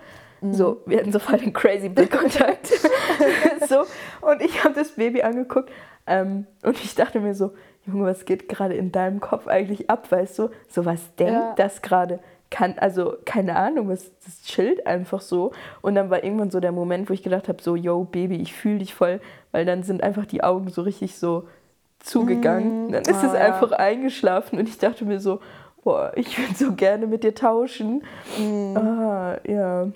So, wir hatten so voll den crazy Blickkontakt. [LAUGHS] [LAUGHS] so, und ich habe das Baby angeguckt ähm, und ich dachte mir so, Junge, was geht gerade in deinem Kopf eigentlich ab, weißt du? So, was denkt Ja. das gerade? Kann, also, keine Ahnung, es, das chillt einfach so. Und dann war irgendwann so der Moment, wo ich gedacht habe, so, yo, Baby, ich fühle dich voll, weil dann sind einfach die Augen so richtig so zugegangen. Dann ist Ah, es ja. einfach eingeschlafen und ich dachte mir so, boah, ich würde so gerne mit dir tauschen. Ah, ja.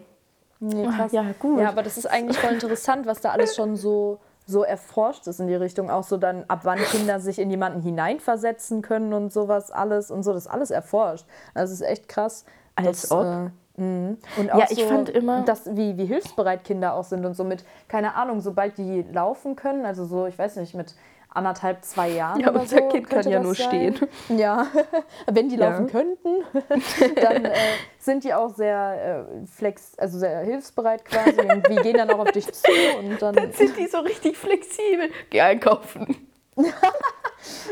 Nee, krass. Ja, gut. Ja, aber das ist eigentlich voll interessant, was da alles schon so, so erforscht ist in die Richtung. Auch so dann, ab wann Kinder sich in jemanden hineinversetzen können und sowas alles und so. Das alles erforscht. Also es ist echt krass. Als dass, ob. Äh, mh. und auch Ja, ich so, fand immer- dass, wie, wie hilfsbereit Kinder auch sind und so mit, keine Ahnung, sobald die laufen können, also so, ich weiß nicht, mit anderthalb, zwei Jahren Ja, unser so. Kind kann ja nur sein. stehen. [LAUGHS] Ja, [LAUGHS] wenn die Ja. laufen könnten, [LAUGHS] dann äh, sind die auch sehr äh, flex, also sehr hilfsbereit quasi und wir gehen dann auch auf dich zu und dann, Dann sind die so richtig flexibel. Geh einkaufen.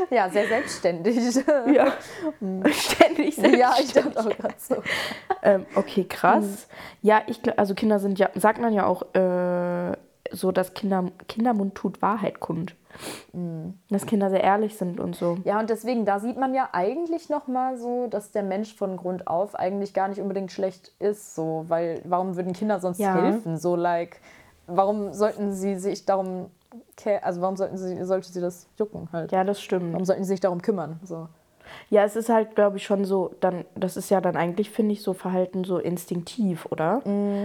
ja, sehr selbstständig. Ja. Ständig selbst. ja, ich dachte auch gerade so. Ähm, okay, krass. Ja, ich glaub, also Kinder sind ja, sagt man ja auch, äh, so, dass Kinder, Kindermund tut Wahrheit kund. Dass Kinder sehr ehrlich sind und so. Ja, und deswegen, da sieht man ja eigentlich nochmal so, dass der Mensch von Grund auf eigentlich gar nicht unbedingt schlecht ist, so, weil warum würden Kinder sonst Ja. helfen? So, like, warum sollten sie sich darum, also warum sollten sie, sollte sie das jucken halt? Ja, das stimmt. Warum sollten sie sich darum kümmern? So. Ja, es ist halt, glaube ich, schon so, dann, das ist ja dann eigentlich, finde ich, so Verhalten so instinktiv, oder?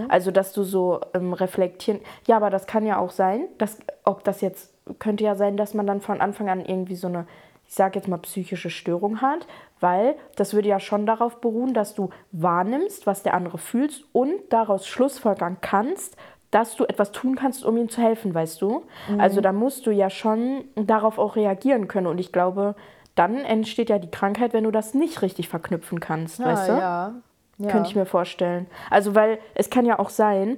Also, dass du so ähm, reflektieren. Ja, aber das kann ja auch sein, dass, ob das jetzt, könnte ja sein, dass man dann von Anfang an irgendwie so eine, ich sage jetzt mal, psychische Störung hat, weil das würde ja schon darauf beruhen, dass du wahrnimmst, was der andere fühlt und daraus schlussfolgern kannst, dass du etwas tun kannst, um ihm zu helfen, weißt du? Also da musst du ja schon darauf auch reagieren können. Und ich glaube, dann entsteht ja die Krankheit, wenn du das nicht richtig verknüpfen kannst, weißt du? ja. ja. Könnte ich mir vorstellen. Also, weil es kann ja auch sein,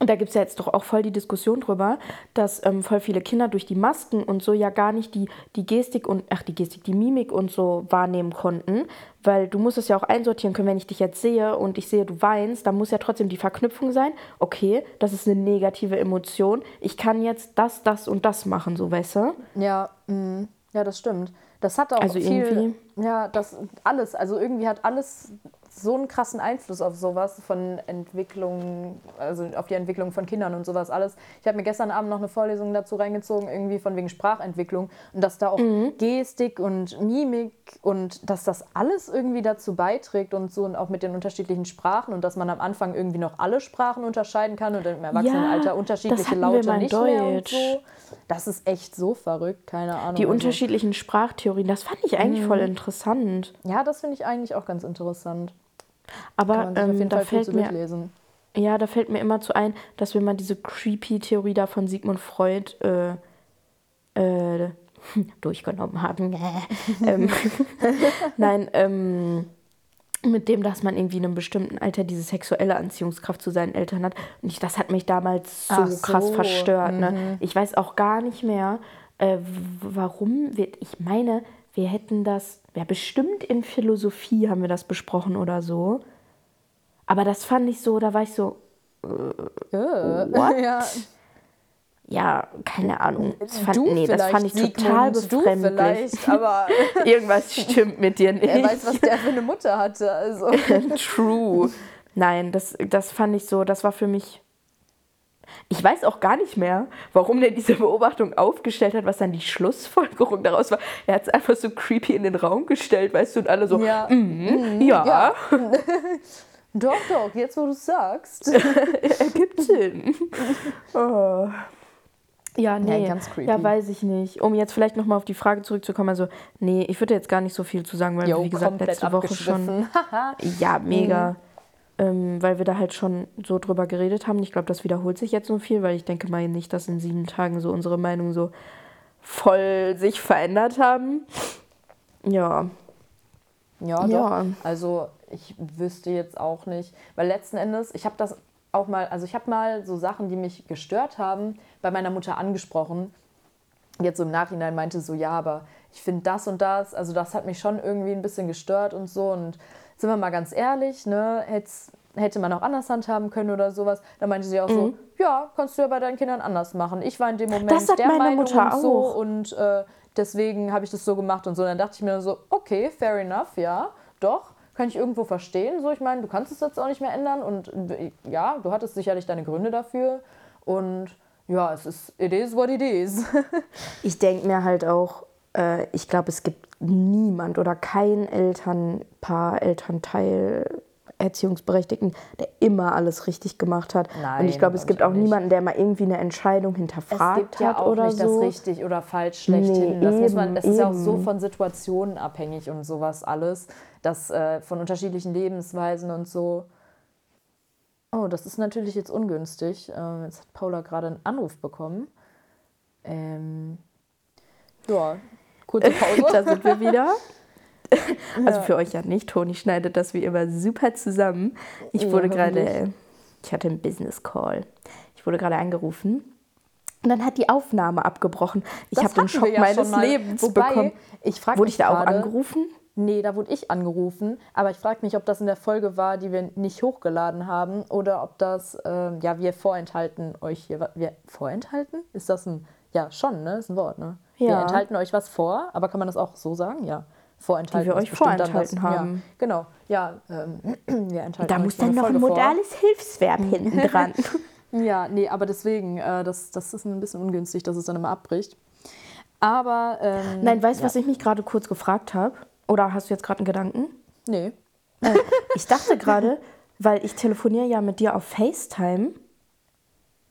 und da gibt es ja jetzt doch auch voll die Diskussion drüber, dass ähm, voll viele Kinder durch die Masken und so ja gar nicht die, die Gestik und, ach, die Gestik, die Mimik und so wahrnehmen konnten. Weil du musst es ja auch einsortieren können, wenn ich dich jetzt sehe und ich sehe, du weinst, dann muss ja trotzdem die Verknüpfung sein. Okay, das ist eine negative Emotion. Ich kann jetzt das, das und das machen, so weißt du? Ja, mm, ja, das stimmt. Das hat auch Also viel, irgendwie- ja, das alles, also irgendwie hat alles so einen krassen Einfluss auf sowas von Entwicklung, also auf die Entwicklung von Kindern und sowas alles. Ich habe mir gestern Abend noch eine Vorlesung dazu reingezogen, irgendwie von wegen Sprachentwicklung und dass da auch Mhm. Gestik und Mimik und dass das alles irgendwie dazu beiträgt und so und auch mit den unterschiedlichen Sprachen und dass man am Anfang irgendwie noch alle Sprachen unterscheiden kann und im Erwachsenenalter das unterschiedliche Laute nicht mehr und Deutsch. so. Das ist echt so verrückt, keine Ahnung. Die also- unterschiedlichen Sprachtheorien, das fand ich eigentlich voll interessant. Ja, das finde ich eigentlich auch ganz interessant. Aber man ähm, da Fall fällt mir durchlesen. Ja, da fällt mir immer zu ein, dass wir mal diese creepy Theorie da von Sigmund Freud äh, äh, [LAUGHS] durchgenommen haben. [LAUGHS] ähm, [LAUGHS] Nein, ähm, mit dem, dass man irgendwie in einem bestimmten Alter diese sexuelle Anziehungskraft zu seinen Eltern hat. Und ich, das hat mich damals so, so, krass verstört. Ne? Ich weiß auch gar nicht mehr, äh, warum wir, ich meine, wir hätten das, ja bestimmt in Philosophie haben wir das besprochen oder so. Aber das fand ich so, da war ich so, Äh, What? [LAUGHS] Ja, ja, keine Ahnung. Das fand, du nee, das fand ich total befremdlich. [LAUGHS] aber Irgendwas stimmt mit dir [LAUGHS] nicht. wer weiß, was der für eine Mutter hatte. Also. True. Nein, das, das fand ich so, das war für mich. Ich weiß auch gar nicht mehr, warum der diese Beobachtung aufgestellt hat, was dann die Schlussfolgerung daraus war. Er hat es einfach so creepy in den Raum gestellt, weißt du, und alle so, Ja. mhm, ja, ja. [LAUGHS] Doch, doch, jetzt wo du es sagst. [LAUGHS] ergibt Sinn. [LAUGHS] oh. Ja, nee. ganz creepy. Ja, weiß ich nicht. Um jetzt vielleicht nochmal auf die Frage zurückzukommen, also, nee, ich würde jetzt gar nicht so viel zu sagen, weil Jo, wie gesagt, letzte Woche schon. Ja, mega. Ähm, weil wir da halt schon so drüber geredet haben. Ich glaube, das wiederholt sich jetzt so viel, weil ich denke mal nicht, dass in sieben Tagen so unsere Meinungen so voll sich verändert haben. Ja. Ja, Ja. doch. Also ich wüsste jetzt auch nicht, weil letzten Endes, ich habe das auch mal, also ich habe mal so Sachen, die mich gestört haben, bei meiner Mutter angesprochen. Jetzt so im Nachhinein meinte so, ja, aber ich finde das und das, also das hat mich schon irgendwie ein bisschen gestört und so. Und sind wir mal ganz ehrlich, ne, hätt's, hätte man auch anders handhaben können oder sowas. Da meinte sie auch so, ja, kannst du ja bei deinen Kindern anders machen. Ich war in dem Moment Mhm. Das sagt der meine Meinung Mutter und so auch. und äh, deswegen habe ich das so gemacht und so. dann dachte ich mir so, okay, fair enough, ja, doch, kann ich irgendwo verstehen. So, ich meine, du kannst es jetzt auch nicht mehr ändern und äh, ja, du hattest sicherlich deine Gründe dafür und ja, es ist, it is what it is. [LAUGHS] Ich denke mir halt auch, äh, ich glaube, es gibt niemand oder kein Elternpaar, Elternteil, Erziehungsberechtigten, der immer alles richtig gemacht hat. Und Nein, ich glaube, es gibt auch nicht. niemanden, der mal irgendwie eine Entscheidung Es hinterfragt gibt ja hat auch oder nicht so. das richtig oder falsch schlechthin. Nee, das muss man, eben, das ist ja auch so eben. von Situationen abhängig und sowas alles. Das äh, von unterschiedlichen Lebensweisen und so. Oh, das ist natürlich jetzt ungünstig. Ähm, jetzt hat Paula gerade einen Anruf bekommen. Ähm, ja, kurze [LAUGHS] Pause. da sind wir wieder. [LAUGHS] Also für euch ja nicht. Toni schneidet das wie immer super zusammen. Ich Ja, wurde hoffentlich. gerade, ich hatte einen Business Call. Ich wurde gerade angerufen. Und dann hat die Aufnahme abgebrochen. Ich habe den Schock ja meines. Lebens Wobei, bekommen. Ich frage Wurde mich ich da auch angerufen? Nee, da wurde ich angerufen, aber ich frage mich, ob das in der Folge war, die wir nicht hochgeladen haben oder ob das, ähm, ja, wir vorenthalten euch hier. Wir vorenthalten? Ist das ein, ja, schon, ne? Ist ein Wort, ne? Wir Ja. enthalten euch was vor, aber kann man das auch so sagen? Ja. Vorenthalten. Die wir euch vorenthalten haben. Ja, genau. Ja, ähm, [CLEARS THROAT] wir enthalten Da muss dann noch ein Folge vor. modales Hilfsverb [LAUGHS] hinten dran. [LAUGHS] Ja, nee, aber deswegen, äh, das, das ist ein bisschen ungünstig, dass es dann immer abbricht. Aber. Ähm, Nein, weißt du, ja. was ich mich gerade kurz gefragt habe? Oder hast du jetzt gerade einen Gedanken? Nee. Äh, [LAUGHS] ich dachte gerade, weil ich telefoniere ja mit dir auf FaceTime,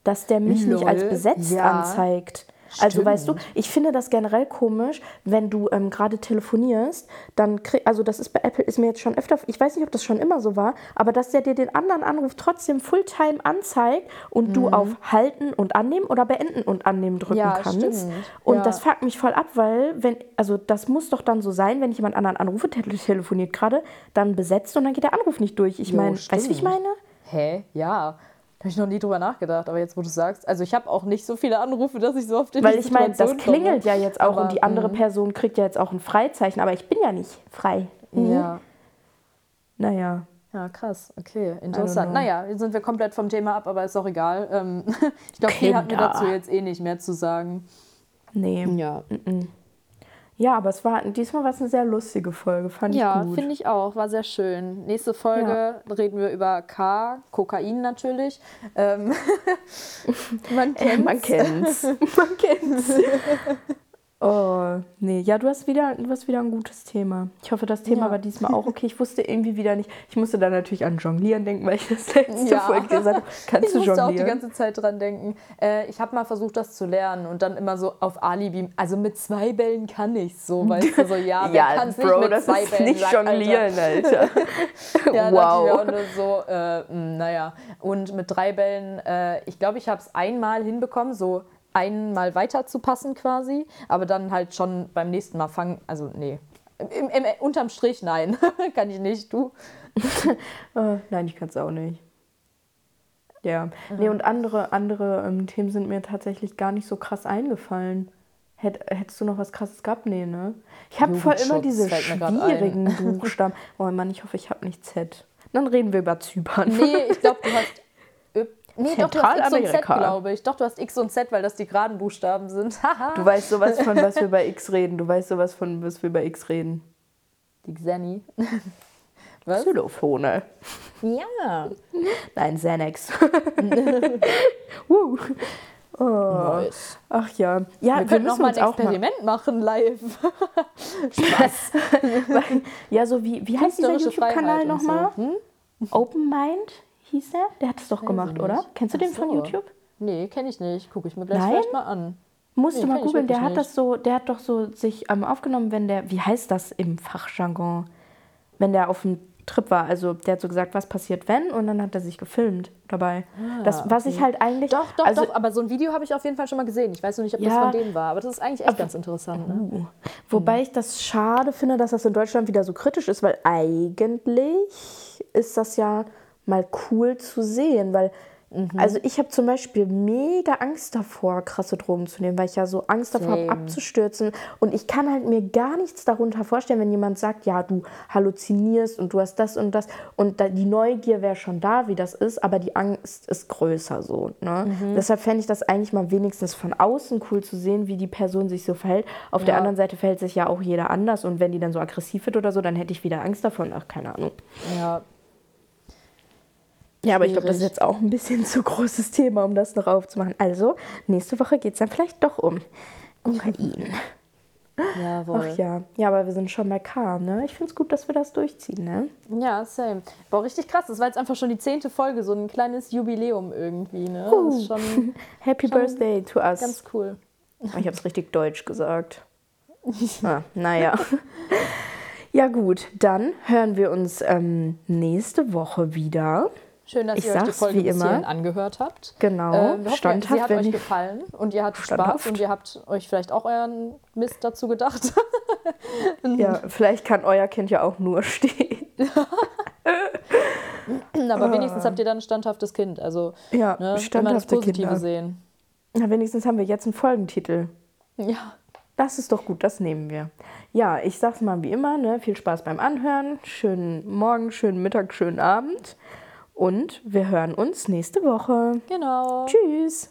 dass der mich nicht Lol, als besetzt ja. anzeigt. Also Stimmt. weißt du, ich finde das generell komisch, wenn du ähm, gerade telefonierst, dann krieg, also das ist bei Apple, ist mir jetzt schon öfter, ich weiß nicht, ob das schon immer so war, aber dass der dir den anderen Anruf trotzdem Fulltime anzeigt und du auf Halten und Annehmen oder Beenden und Annehmen drücken Mhm. Ja, kannst. stimmt. Und Ja. das fuckt mich voll ab, weil, wenn, also das muss doch dann so sein, wenn ich jemand anderen anrufe, tele telefoniert gerade, dann besetzt und dann geht der Anruf nicht durch. Ich meine, weißt du, wie ich meine? Hä? Ja. Da habe ich noch nie drüber nachgedacht, aber jetzt, wo du sagst, also ich habe auch nicht so viele Anrufe, dass ich so oft in Weil die ich meine, das Situation komme. klingelt ja jetzt auch Aber, und die andere mm, Person kriegt ja jetzt auch ein Freizeichen, aber ich bin ja nicht frei. Mhm. Ja. Naja. Ja, krass. Okay, interessant. Naja, jetzt sind wir komplett vom Thema ab, aber ist auch egal. Ähm, [LAUGHS] ich glaube, viel hat mir dazu jetzt eh nicht mehr zu sagen. Nee. Ja, Ja, aber es war, diesmal war es eine sehr lustige Folge, fand ja ich gut. finde ich auch. War sehr schön. Nächste Folge reden wir über K, Kokain natürlich. Ähm, [LAUGHS] [LAUGHS] man kennt's. [LAUGHS] man kennt's. man kennt's. Oh, nee. Ja, du hast, wieder, du hast wieder ein gutes Thema. Ich hoffe, das Thema Ja. war diesmal auch okay. Ich wusste irgendwie wieder nicht. Ich musste dann natürlich an Jonglieren denken, weil ich das letzte Ja. Folge gesagt habe. Kannst ich du musste auch die jonglieren? ganze Zeit dran denken. Äh, ich habe mal versucht, das zu lernen und dann immer so auf Alibi. Also mit zwei Bällen kann ich so, weißt du, so ja, [LAUGHS] wer ja, kann's nicht mit das zwei ist Bällen? nicht Alter. jonglieren, Alter. [LAUGHS] [LAUGHS] Ja, da dachte ich wow. auch nur so, äh, mh, naja. Und mit drei Bällen, äh, ich glaube, ich habe es einmal hinbekommen, so einmal weiter zu passen quasi, aber dann halt schon beim nächsten Mal fangen, also nee. Im, im, unterm Strich nein, [LAUGHS] kann ich nicht, du. [LAUGHS] Äh, nein, ich kann es auch nicht. Ja. Nee, und andere, andere ähm, Themen sind mir tatsächlich gar nicht so krass eingefallen. Hätt, hättest du noch was krasses gehabt? Nee, ne? Ich habe voll immer diese schwierigen Buchstaben. [LAUGHS] Oh Mann, ich hoffe, ich habe nicht Z. Dann reden wir über Zypern. Nee, ich glaube, du hast. Nee, doch, du hast X und Z, glaube ich. Doch, du hast X und Z, weil das die geraden Buchstaben sind. [LAUGHS] Du weißt sowas von, was wir bei X reden. Du weißt sowas von, was wir bei X reden. die Xenny. [LAUGHS] Was? Xylophone. Ja. Nein, Xanax. [LAUGHS] uh. oh. Nice. Ach ja. Ja, Wir können noch müssen mal uns ein mal Experiment machen live. Spaß. Ja, so wie, wie heißt dieser YouTube-Kanal nochmal? So. Hm? Open Mind hieß der? Der hat es doch gemacht, oder? nicht. Kennst du Ach den von so. YouTube? Nee, kenne ich nicht. Gucke ich mir gleich Nein? vielleicht mal an. Musst Nee, du mal googeln, der hat das so, der hat doch so sich ähm, aufgenommen, wenn der, wie heißt das im Fachjargon? Wenn der auf dem Trip war, also der hat so gesagt, was passiert wenn und dann hat er sich gefilmt dabei. das, was ich halt eigentlich. Doch, doch, also, doch. Aber so ein Video habe ich auf jeden Fall schon mal gesehen. Ich weiß nur nicht, ob das Ja. von dem war. Aber das ist eigentlich echt ganz interessant. Ne? Wobei ich das schade finde, dass das in Deutschland wieder so kritisch ist, weil eigentlich ist das ja mal cool zu sehen, weil also ich habe zum Beispiel mega Angst davor, krasse Drogen zu nehmen, weil ich ja so Angst davor habe, abzustürzen. Und ich kann halt mir gar nichts darunter vorstellen, wenn jemand sagt, ja, du halluzinierst und du hast das und das. Und da, die Neugier wäre schon da, wie das ist, aber die Angst ist größer so. Ne? Deshalb fände ich das eigentlich mal wenigstens von außen cool zu sehen, wie die Person sich so verhält. Auf der Ja. anderen Seite verhält sich ja auch jeder anders. Und wenn die dann so aggressiv wird oder so, dann hätte ich wieder Angst davon. Ach, keine Ahnung. Ja. Ja, aber ich glaube, das ist jetzt auch ein bisschen [LAUGHS] zu großes Thema, um das noch aufzumachen. Also, nächste Woche geht es dann vielleicht doch um Kokain. Jawohl. Ach ja. Ja, aber wir sind schon bei K, ne? Ich finde es gut, dass wir das durchziehen, ne? Ja, same. Boah, richtig krass. Das war jetzt einfach schon die zehnte Folge, so ein kleines Jubiläum irgendwie. Ne? Das ist schon [LAUGHS] Happy Birthday to us. ganz cool. ich habe es richtig deutsch gesagt. [LAUGHS] Ah, naja. Ja gut, dann hören wir uns ähm, nächste Woche wieder. Schön, dass Ich ihr euch die Folge wie immer. angehört habt. Genau, Ähm, wir hoffen, standhaft, sie hat euch gefallen und ihr hattet. Spaß und ihr habt euch vielleicht auch euren Mist dazu gedacht. [LAUGHS] Ja, vielleicht kann euer Kind ja auch nur stehen. [LAUGHS] Aber wenigstens habt ihr dann ein standhaftes Kind. Also Ah. Ja, ne, immer das standhafte Positive Kinder. sehen. Na, wenigstens haben wir jetzt einen Folgentitel. Ja. Das ist doch gut, das nehmen wir. Ja, ich sag's mal wie immer, ne? viel Spaß beim Anhören, schönen Morgen, schönen Mittag, schönen Abend und wir hören uns nächste Woche. Genau. Tschüss.